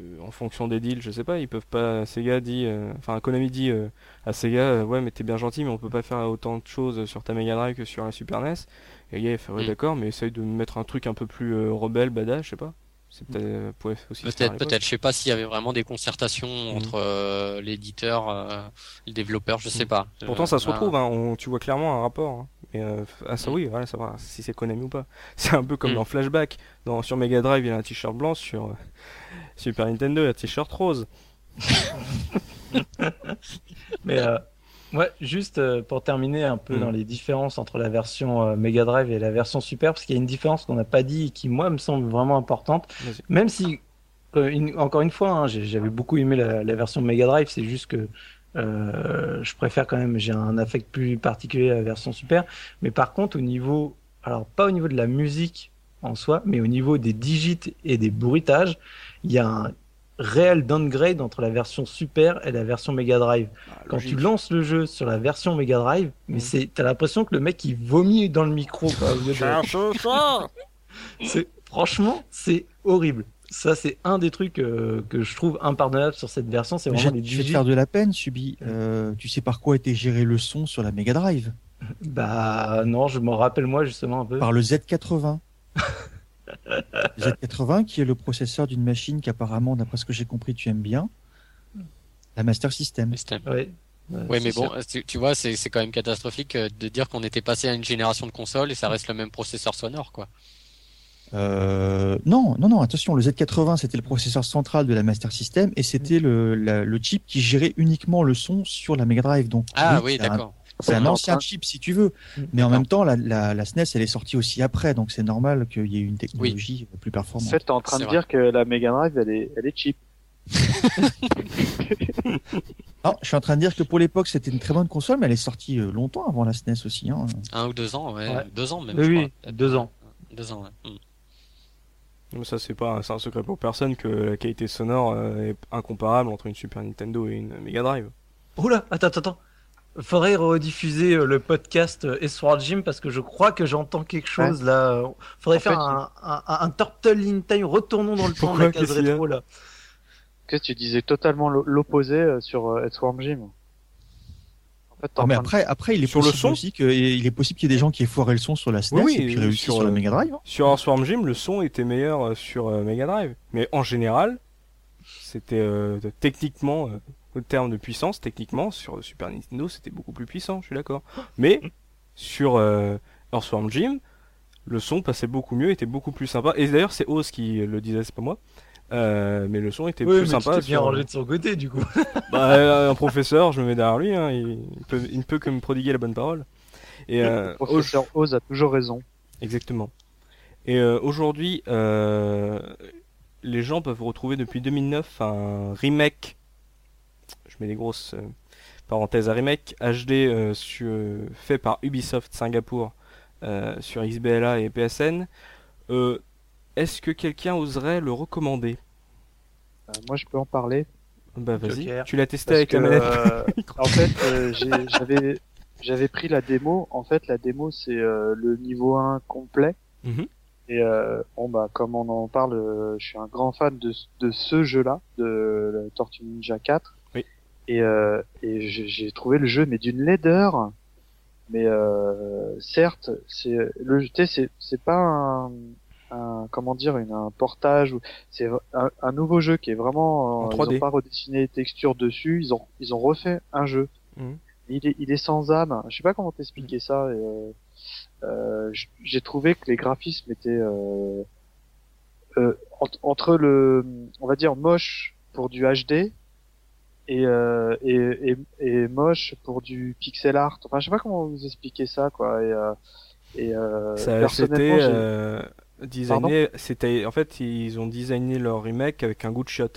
euh, en fonction des deals, je sais pas, ils peuvent pas. Sega dit. euh, Enfin, Konami dit euh, à Sega euh, Ouais, mais t'es bien gentil, mais on peut pas faire autant de choses sur ta Mega Drive que sur la Super NES. Et il fait ouais Mm. d'accord, mais essaye de mettre un truc un peu plus euh, rebelle, badass, je sais pas. C'est peut-être euh, aussi Peut-être. Je sais pas s'il y avait vraiment des concertations Mhm. entre euh, l'éditeur, euh, le développeur, je sais pas. Pourtant, Euh, ça se retrouve, hein, on- tu vois clairement un rapport. hein. Mais euh, ah, ça, Mm. oui, voilà, savoir si c'est Konami ou pas. C'est un peu comme Mm. dans Flashback. Dans, sur Mega Drive, il y a un t-shirt blanc, sur euh, Super Nintendo, il y a un t-shirt rose. Mais euh, ouais, juste euh, pour terminer un peu Mm. dans les différences entre la version euh, Mega Drive et la version Super, parce qu'il y a une différence qu'on n'a pas dit et qui moi me semble vraiment importante. Même si, euh, une- encore une fois, hein, j'avais beaucoup aimé la, la version Mega Drive, c'est juste que euh, je préfère quand même, j'ai un affect plus particulier à la version Super. Mais par contre, au niveau, alors pas au niveau de la musique en soi, mais au niveau des digits et des bruitages, il y a un réel downgrade entre la version Super et la version Mega Drive. Quand tu lances le jeu sur la version Mega Drive, mais Mhm. c'est, t'as l'impression que le mec il vomit dans le micro. De- c'est, franchement, c'est horrible. Ça, c'est un des trucs euh, que je trouve impardonnable sur cette version. C'est Je, vraiment je vais te faire de la peine, Subi. Euh, tu sais par quoi était géré le son sur la Mega Drive? Bah non, je m'en rappelle moi justement un peu. Par le Z80. Z80 qui est le processeur d'une machine qu'apparemment, d'après ce que j'ai compris, tu aimes bien. La Master System. Ouais. Ouais, mais bon, tu, tu vois, c'est c'est quand même catastrophique euh, de dire qu'on était passé à une génération de consoles et ça reste le même processeur sonore, quoi. Euh, non, non, non, attention, le Z80 c'était le processeur central de la Master System et c'était le, le chip qui gérait uniquement le son sur la Mega Drive. Donc, Ah oui, d'accord. C'est un ancien chip si tu veux, Mm. mais en même temps la, la, la SNES elle est sortie aussi après, donc c'est normal qu'il y ait une technologie plus En performante. fait, t'es en train de vrai. dire que la Mega Drive, elle est, elle est cheap. Non, je suis en train de dire que pour l'époque c'était une très bonne console, mais elle est sortie euh, longtemps avant la SNES aussi. Hein. Un ou deux ans, ouais. Ouais. Deux ans même. Oui, je oui, crois. deux ans. Deux ans, ouais. Mm. Mais ça, c'est pas c'est un secret pour personne que la qualité sonore euh, est incomparable entre une Super Nintendo et une Mega Drive. Oula, attends, attends, attends. Faudrait rediffuser euh, le podcast euh, Sword Gym parce que je crois que j'entends quelque chose là. Faudrait En faire fait, un, un, un, un Turtle in Time. Retournons dans le temps de la case rétro là. Que tu disais totalement l'o- l'opposé euh, sur euh, Earthworm Jim? En fait, Non, en mais train de- après, après il est Sur le possible son aussi que, il est possible qu'il y ait des gens qui aient foiré le son sur la SNES Oui, et puis oui, réussi sur, sur, la Mega Drive. hein. Sur Earthworm Jim, le son était meilleur euh, sur euh, Mega Drive. Mais en général, c'était euh, techniquement, euh, au terme de puissance, techniquement, sur Super Nintendo, c'était beaucoup plus puissant, je suis d'accord. Mais sur euh, Earthworm Jim, le son passait beaucoup mieux, était beaucoup plus sympa. Et d'ailleurs, c'est Oz qui le disait, c'est pas moi. Euh, mais le son était Oui, plus mais sympa. tu bien sur- rangé de son côté du coup. Bah, euh, un professeur, je me mets derrière lui, hein, il, peut, il ne peut que me prodiguer la bonne parole. Et euh, Le professeur Oz a toujours raison. Exactement. Et euh, aujourd'hui, euh, les gens peuvent retrouver depuis 2009 un remake, mets des grosses euh, parenthèses à remake, HD euh, sur- fait par Ubisoft Singapour euh, sur XBLA et PSN. Euh, Est-ce que quelqu'un oserait le recommander? Euh, moi, je peux en parler. Bah vas-y, tu l'as testé Parce avec que, la manette. euh, en fait, euh, j'avais j'avais pris la démo. En fait, la démo, c'est euh, le niveau 1 complet. Mhm. Et euh, bon bah comme on en parle, euh, je suis un grand fan de, de ce jeu-là, de la Tortue Ninja 4. Et, euh, et j'ai trouvé le jeu mais d'une laideur. Mais euh, certes, c'est le c'est c'est pas un, un comment dire une, un portage ou c'est un, un nouveau jeu qui est vraiment En euh, 3D. ils ont pas redessiné les textures dessus, ils ont ils ont refait un jeu. Mhm. Il est il est sans âme. Je sais pas comment t'expliquer ça. Et, euh, euh, j'ai trouvé que les graphismes étaient euh, euh, ent- entre le, on va dire moche pour du HD et, euh, et, et, et moche pour du pixel art. Enfin, je sais pas comment vous expliquer ça, quoi. Et, euh, et euh, Ça, personnellement, c'était j'ai- euh, designé, c'était en fait ils ont designé leur remake avec un good shot.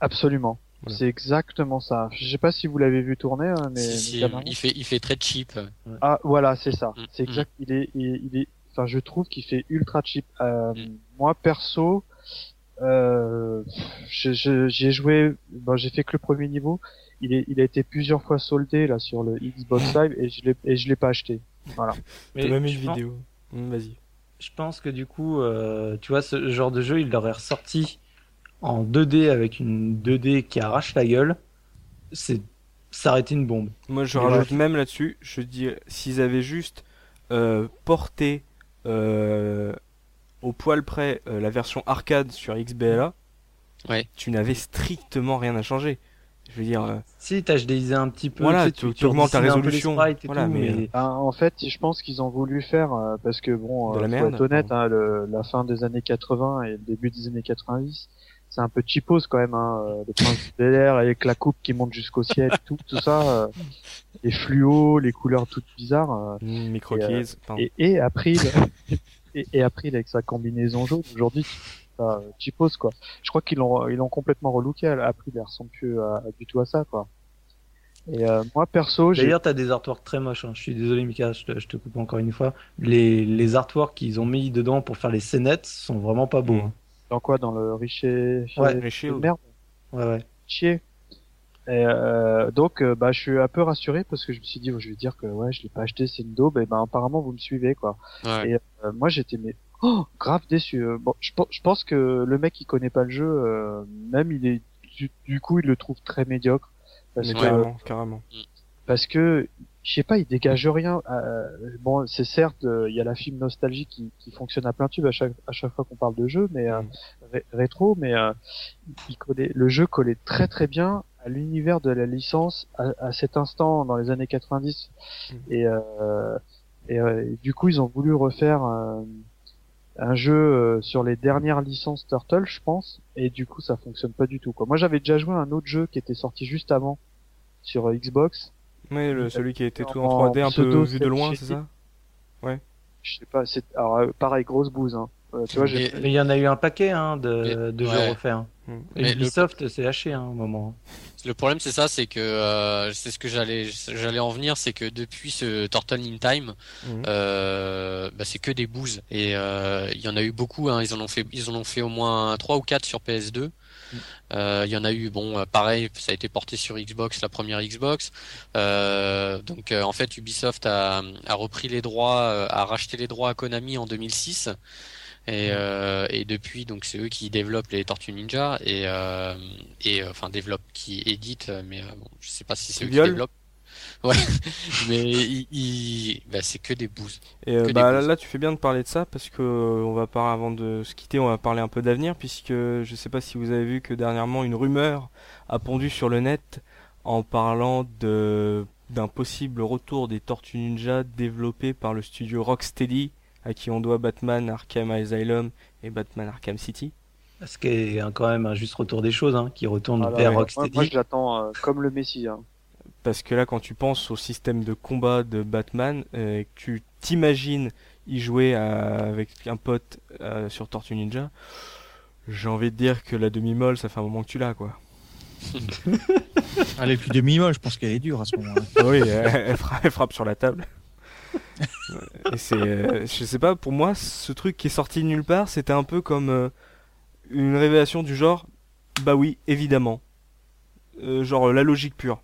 absolument. Voilà. C'est exactement ça. Je sais pas si vous l'avez vu tourner, hein, mais, Si, si, il fait, il fait très cheap. Ah voilà, c'est ça. Mm, C'est exact. Il est, il, est- il est. Enfin, je trouve qu'il fait ultra cheap. Euh, Mm. Moi perso, euh, j'ai joué. J'ai fait que le premier niveau. Il est, il a été plusieurs fois soldé là sur le Xbox Live et je l'ai, et je l'ai pas acheté. Voilà. Mais même une pense- vidéo. Hum, Vas-y. Je pense que du coup, euh, tu vois, ce genre de jeu, il l'aurait ressorti en 2D avec une 2D qui arrache la gueule. C'est, ça aurait été une bombe. Moi, je rajoute même là-dessus, je dis, s'ils avaient juste euh, porté euh, au poil près euh, la version arcade sur XBLA, Ouais. tu n'avais strictement rien à changer. Je veux dire, euh, Si, t'as HDisé un petit peu. Voilà, tu tu- augmentes ta résolution. Voilà, tout, mais, mais, Ben, en fait, je pense qu'ils ont voulu faire euh, parce que bon, euh, la merde, être honnête, hein, le- la fin des années 80 et le début des années 90, c'est un peu cheapos quand même. Hein, euh, le prince de l'air avec la coupe qui monte jusqu'au ciel, tout, tout ça, euh, les fluos, les couleurs toutes bizarres. euh, micro Et, euh, et, et April, et, et April avec sa combinaison jaune aujourd'hui, euh, cheapos quoi. Je crois qu'ils l'ont, ils l'ont complètement relooké. April, elle ressemble plus à, du tout à ça quoi. Et euh, moi perso, j'ai D'ailleurs, t'as des artworks très moches. hein. Je suis désolé, Mika, je te, je te coupe encore une fois. Les, les artworks qu'ils ont mis dedans pour faire les scénettes sont vraiment pas beaux. Mm. hein. dans quoi? Dans le richer, Ouais. Les shields. merde? Ouais, ouais. chier. Et euh, donc, euh, bah, je suis un peu rassuré parce que je me suis dit, oh, je vais dire que ouais, je l'ai pas acheté, c'est une daube. Et ben, apparemment, vous me suivez, quoi. Ouais. Et euh, moi, j'étais mais oh, grave déçu. Euh, Bon, je, je pense que le mec, il connaît pas le jeu, euh, même il est du, du coup, il le trouve très médiocre parce Mais que carrément, carrément. parce que je sais pas, il dégage rien. Euh, bon, c'est certes, euh, il y a la film nostalgie qui, qui fonctionne à plein tube à chaque à chaque fois qu'on parle de jeu, mais euh, Mm. ré- rétro, mais euh, il collait, le jeu collait très très bien à l'univers de la licence à, à cet instant dans les années 90 Mm. et, euh, et, euh, et du coup ils ont voulu refaire euh, un jeu euh, sur les dernières licences Turtle, je pense, et du coup ça fonctionne pas du tout. Quoi. Moi j'avais déjà joué à un autre jeu qui était sorti juste avant sur euh, Xbox. Mais le, celui qui a été tout en En 3D, un peu vu de loin, c'est ça? Je sais pas, c'est alors euh, pareil grosse bouse. Hein. Euh, tu vois, Mais il y en a eu un paquet hein, de, Mais- de ouais. jeux refaits. Mm. Et Mais le- Ubisoft s'est lâché hein, un moment. Le problème c'est ça, c'est que euh, c'est ce que j'allais j'allais en venir, c'est que depuis ce Turtle in Time, Mhm. euh, bah, c'est que des bouses et euh, il y en a eu beaucoup. Hein, ils en ont fait ils en ont fait au moins trois ou quatre sur PS2. Euh, Il y en a eu bon euh, pareil, ça a été porté sur Xbox, la première Xbox. Euh, donc euh, en fait Ubisoft a, a repris les droits, a racheté les droits à Konami en 2006. Et, euh, et depuis, donc c'est eux qui développent les Tortues Ninja et euh, et euh, enfin développent, qui éditent, mais bon, je sais pas si c'est eux qui développent. Ouais, mais bah, c'est que des bouses. Et euh, que bah, là, bouses. là, tu fais bien de parler de ça parce que on va parler avant de se quitter, on va parler un peu d'avenir puisque je sais pas si vous avez vu que dernièrement une rumeur a pondu sur le net en parlant de d'un possible retour des Tortues Ninja développé par le studio Rocksteady à qui on doit Batman Arkham Asylum et Batman Arkham City. Ce qui est quand même un juste retour des choses, hein, qui retourne Ah là, vers ouais. Rocksteady. moi, je l'attends euh, comme le Messi. Hein. Parce que là, quand tu penses au système de combat de Batman, euh, que tu t'imagines y jouer à- avec un pote euh, sur Tortue Ninja, j'ai envie de dire que la demi-molle, ça fait un moment que tu l'as, quoi. Elle est plus demi-molle, je pense qu'elle est dure à ce moment-là. oui, elle, elle fra- elle frappe sur la table. Et c'est, euh, je sais pas, pour moi, ce truc qui est sorti de nulle part, c'était un peu comme euh, une révélation du genre, bah oui, évidemment. Euh, genre la logique pure.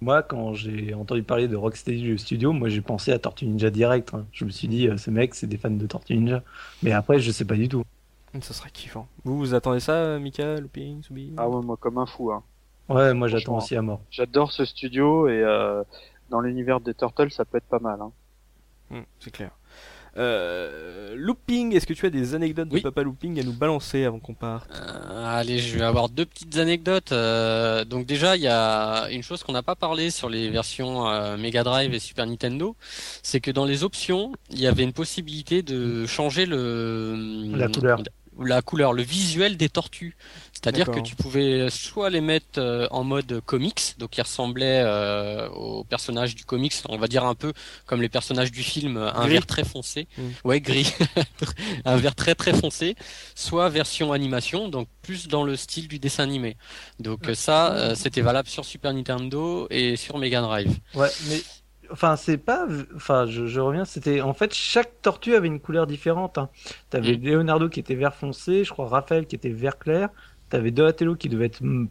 Moi, quand j'ai entendu parler de Rocksteady le studio, moi j'ai pensé à Tortue Ninja direct. hein. Je me suis dit, euh, ce mec, c'est des fans de Tortue Ninja. Mais après, je sais pas du tout. Ça serait kiffant. Vous, vous attendez ça, Mika, Looping, Soubi? Ah ouais, moi comme un fou. Hein. Ouais, moi j'attends aussi à mort. J'adore ce studio et euh, dans l'univers des Turtles, ça peut être pas mal. Hein. Hmm, c'est clair. Euh, looping, est-ce que tu as des anecdotes Oui. de Papa Looping à nous balancer avant qu'on parte? Euh, allez, je vais avoir deux petites anecdotes. Euh, donc déjà, il y a une chose qu'on n'a pas parlé sur les versions euh, Mega Drive et Super Nintendo, c'est que dans les options, il y avait une possibilité de changer le La couleur. La couleur, le visuel des tortues. C'est-à-dire que tu pouvais soit les mettre euh, en mode comics, donc qui ressemblaient euh, aux personnages du comics, on va dire un peu comme les personnages du film, un Gris. vert très foncé, Mm. ouais gris, un vert très très foncé, soit version animation, donc plus dans le style du dessin animé. Donc euh, ça, euh, c'était valable sur Super Nintendo et sur Mega Drive. Ouais, mais enfin c'est pas, enfin je, je reviens, c'était en fait chaque tortue avait une couleur différente. Hein. T'avais. Leonardo qui était vert foncé, je crois Raphaël qui était vert clair, t'avais Donatello qui devait être mm,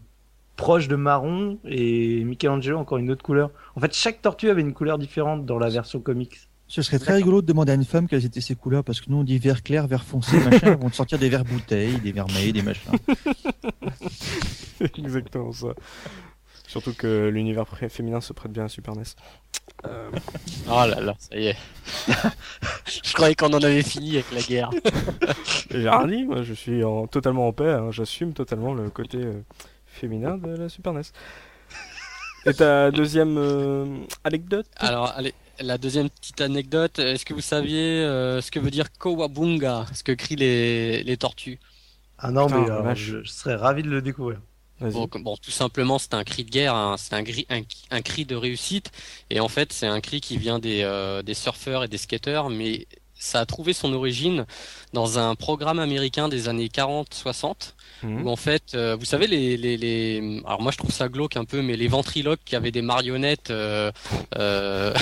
proche de marron et Michelangelo encore une autre couleur. En fait chaque tortue avait une couleur différente dans la version comics. Ce serait très rigolo de demander à une femme quelles étaient ses couleurs, parce que nous on dit vert clair, vert foncé, machin, ils vont te sortir des verts bouteilles, des verts mailles, des machins. C'est exactement ça. Surtout que l'univers féminin se prête bien à Super NES. Euh... Oh là là, ça y est. je croyais qu'on en avait fini avec la guerre. J'ai rien dit, moi je suis en, totalement en paix, hein. j'assume totalement le côté euh, féminin de la Super NES. Et ta deuxième euh, anecdote? Alors, allez, la deuxième petite anecdote, est-ce que vous saviez euh, ce que veut dire Kowabunga, ce que crient les, les tortues? Ah non, mais je, serais ravi de le découvrir. Bon, bon, tout simplement, c'est un cri de guerre, c'est un, un, un, cri de réussite, et en fait, c'est un cri qui vient des, euh, des surfeurs et des skateurs, mais ça a trouvé son origine dans un programme américain des années 40-60 Où en fait, euh, vous savez les, les, les, alors moi je trouve ça glauque un peu, mais les ventriloques qui avaient des marionnettes, euh, euh...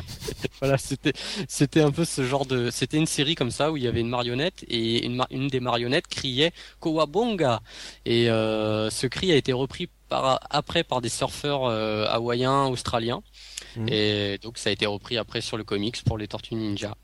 voilà, c'était c'était un peu ce genre de, c'était une série comme ça où il y avait une marionnette et une, une des marionnettes criait Kowabonga et euh, ce cri a été repris par, après par des surfeurs euh, hawaïens, australiens. Mhm. Et donc ça a été repris après sur le comics pour les Tortues Ninja.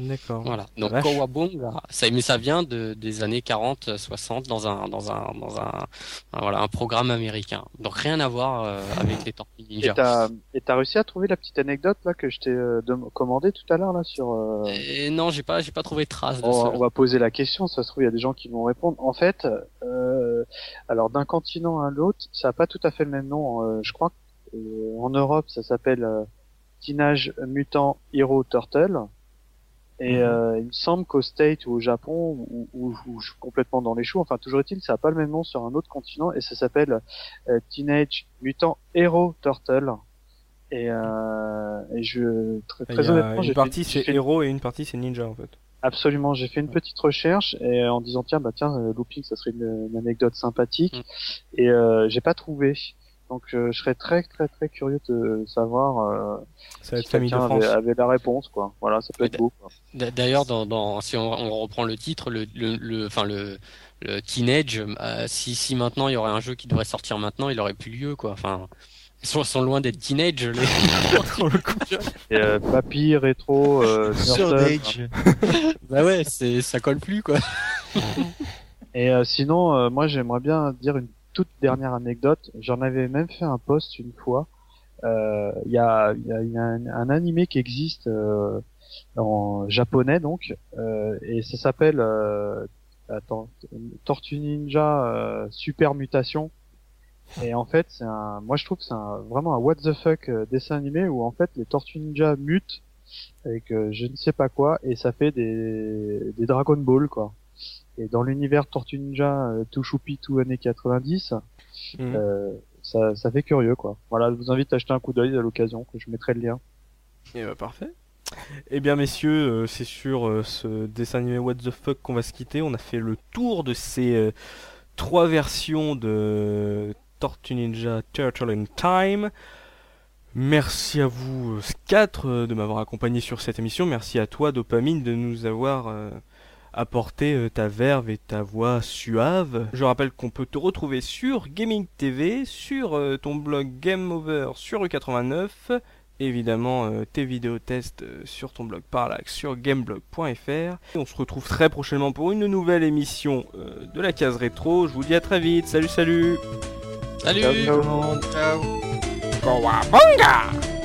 D'accord. Voilà. Donc Kowabunga, ça, mais ça vient de, des années 40, 60 dans un, dans un, dans un, voilà, un programme américain. Donc rien à voir euh, avec les Tortues Ninja. Et t'as, réussi à trouver la petite anecdote là que je t'ai euh, commandé tout à l'heure là sur. Euh... Et non, j'ai pas, j'ai pas trouvé de trace. De on, on va poser la question. Ça se trouve il y a des gens qui vont répondre. En fait, euh, alors d'un continent à l'autre, ça a pas tout à fait le même nom. Euh, je crois en Europe, ça s'appelle Teenage Mutant Hero Turtle. Et mhm. euh, il me semble qu'au State ou au Japon, où, je suis complètement dans les choux, enfin toujours est-il, ça a pas le même nom sur un autre continent et ça s'appelle euh, Teenage Mutant Hero Turtle. Et, euh, et je très, très honnêtement, une partie c'est Hero et une partie c'est Ninja en fait. Absolument, j'ai fait une petite recherche et en disant tiens bah tiens euh, looping ça serait une, anecdote sympathique mm. et euh, j'ai pas trouvé. Donc euh, je serais très très très curieux de savoir euh, si quelqu'un avait, avait, la réponse quoi. Voilà, ça peut être beau. D'ailleurs, dans, dans, si on, on, reprend le titre, le, le, le enfin le, le teenage, euh, si, si maintenant il y aurait un jeu qui devrait sortir maintenant, il aurait plus lieu quoi. Enfin, ils sont, sont loin d'être teenage les. Et, euh, papy rétro. Euh, bah ouais, c'est ça colle plus quoi. Et euh, sinon, euh, moi j'aimerais bien dire une toute dernière anecdote, j'en avais même fait un post une fois. Euh, il y a, y un, un, animé qui existe euh, en japonais donc, euh, et ça s'appelle attends, Tortue Ninja Super Mutation. Et en fait, c'est un, moi je trouve que c'est un, vraiment un what the fuck dessin animé où en fait les Tortues Ninja mutent avec je ne sais pas quoi et ça fait des, des Dragon Ball quoi. Et dans l'univers Tortue Ninja, euh, tout choupi, tout années 90, mhm. euh, ça, ça fait curieux quoi. Voilà, je vous invite à acheter un coup d'œil à l'occasion, que je mettrai le lien. Et bah parfait. Eh bien messieurs, euh, c'est sur ce dessin animé What the fuck qu'on va se quitter. On a fait le tour de ces trois versions de Tortue Ninja Turtle in Time. Merci à vous quatre de m'avoir accompagné sur cette émission. Merci à toi Dopamine de nous avoir apporter euh, ta verve et ta voix suave. Je rappelle qu'on peut te retrouver sur Gaming TV, sur euh, ton blog Game Over sur E89, évidemment euh, tes vidéos tests sur ton blog Parallax sur gameblog.fr. On se retrouve très prochainement pour une nouvelle émission de la case rétro. Je vous dis à très vite. Salut salut. Salut. Ciao. ciao. ciao.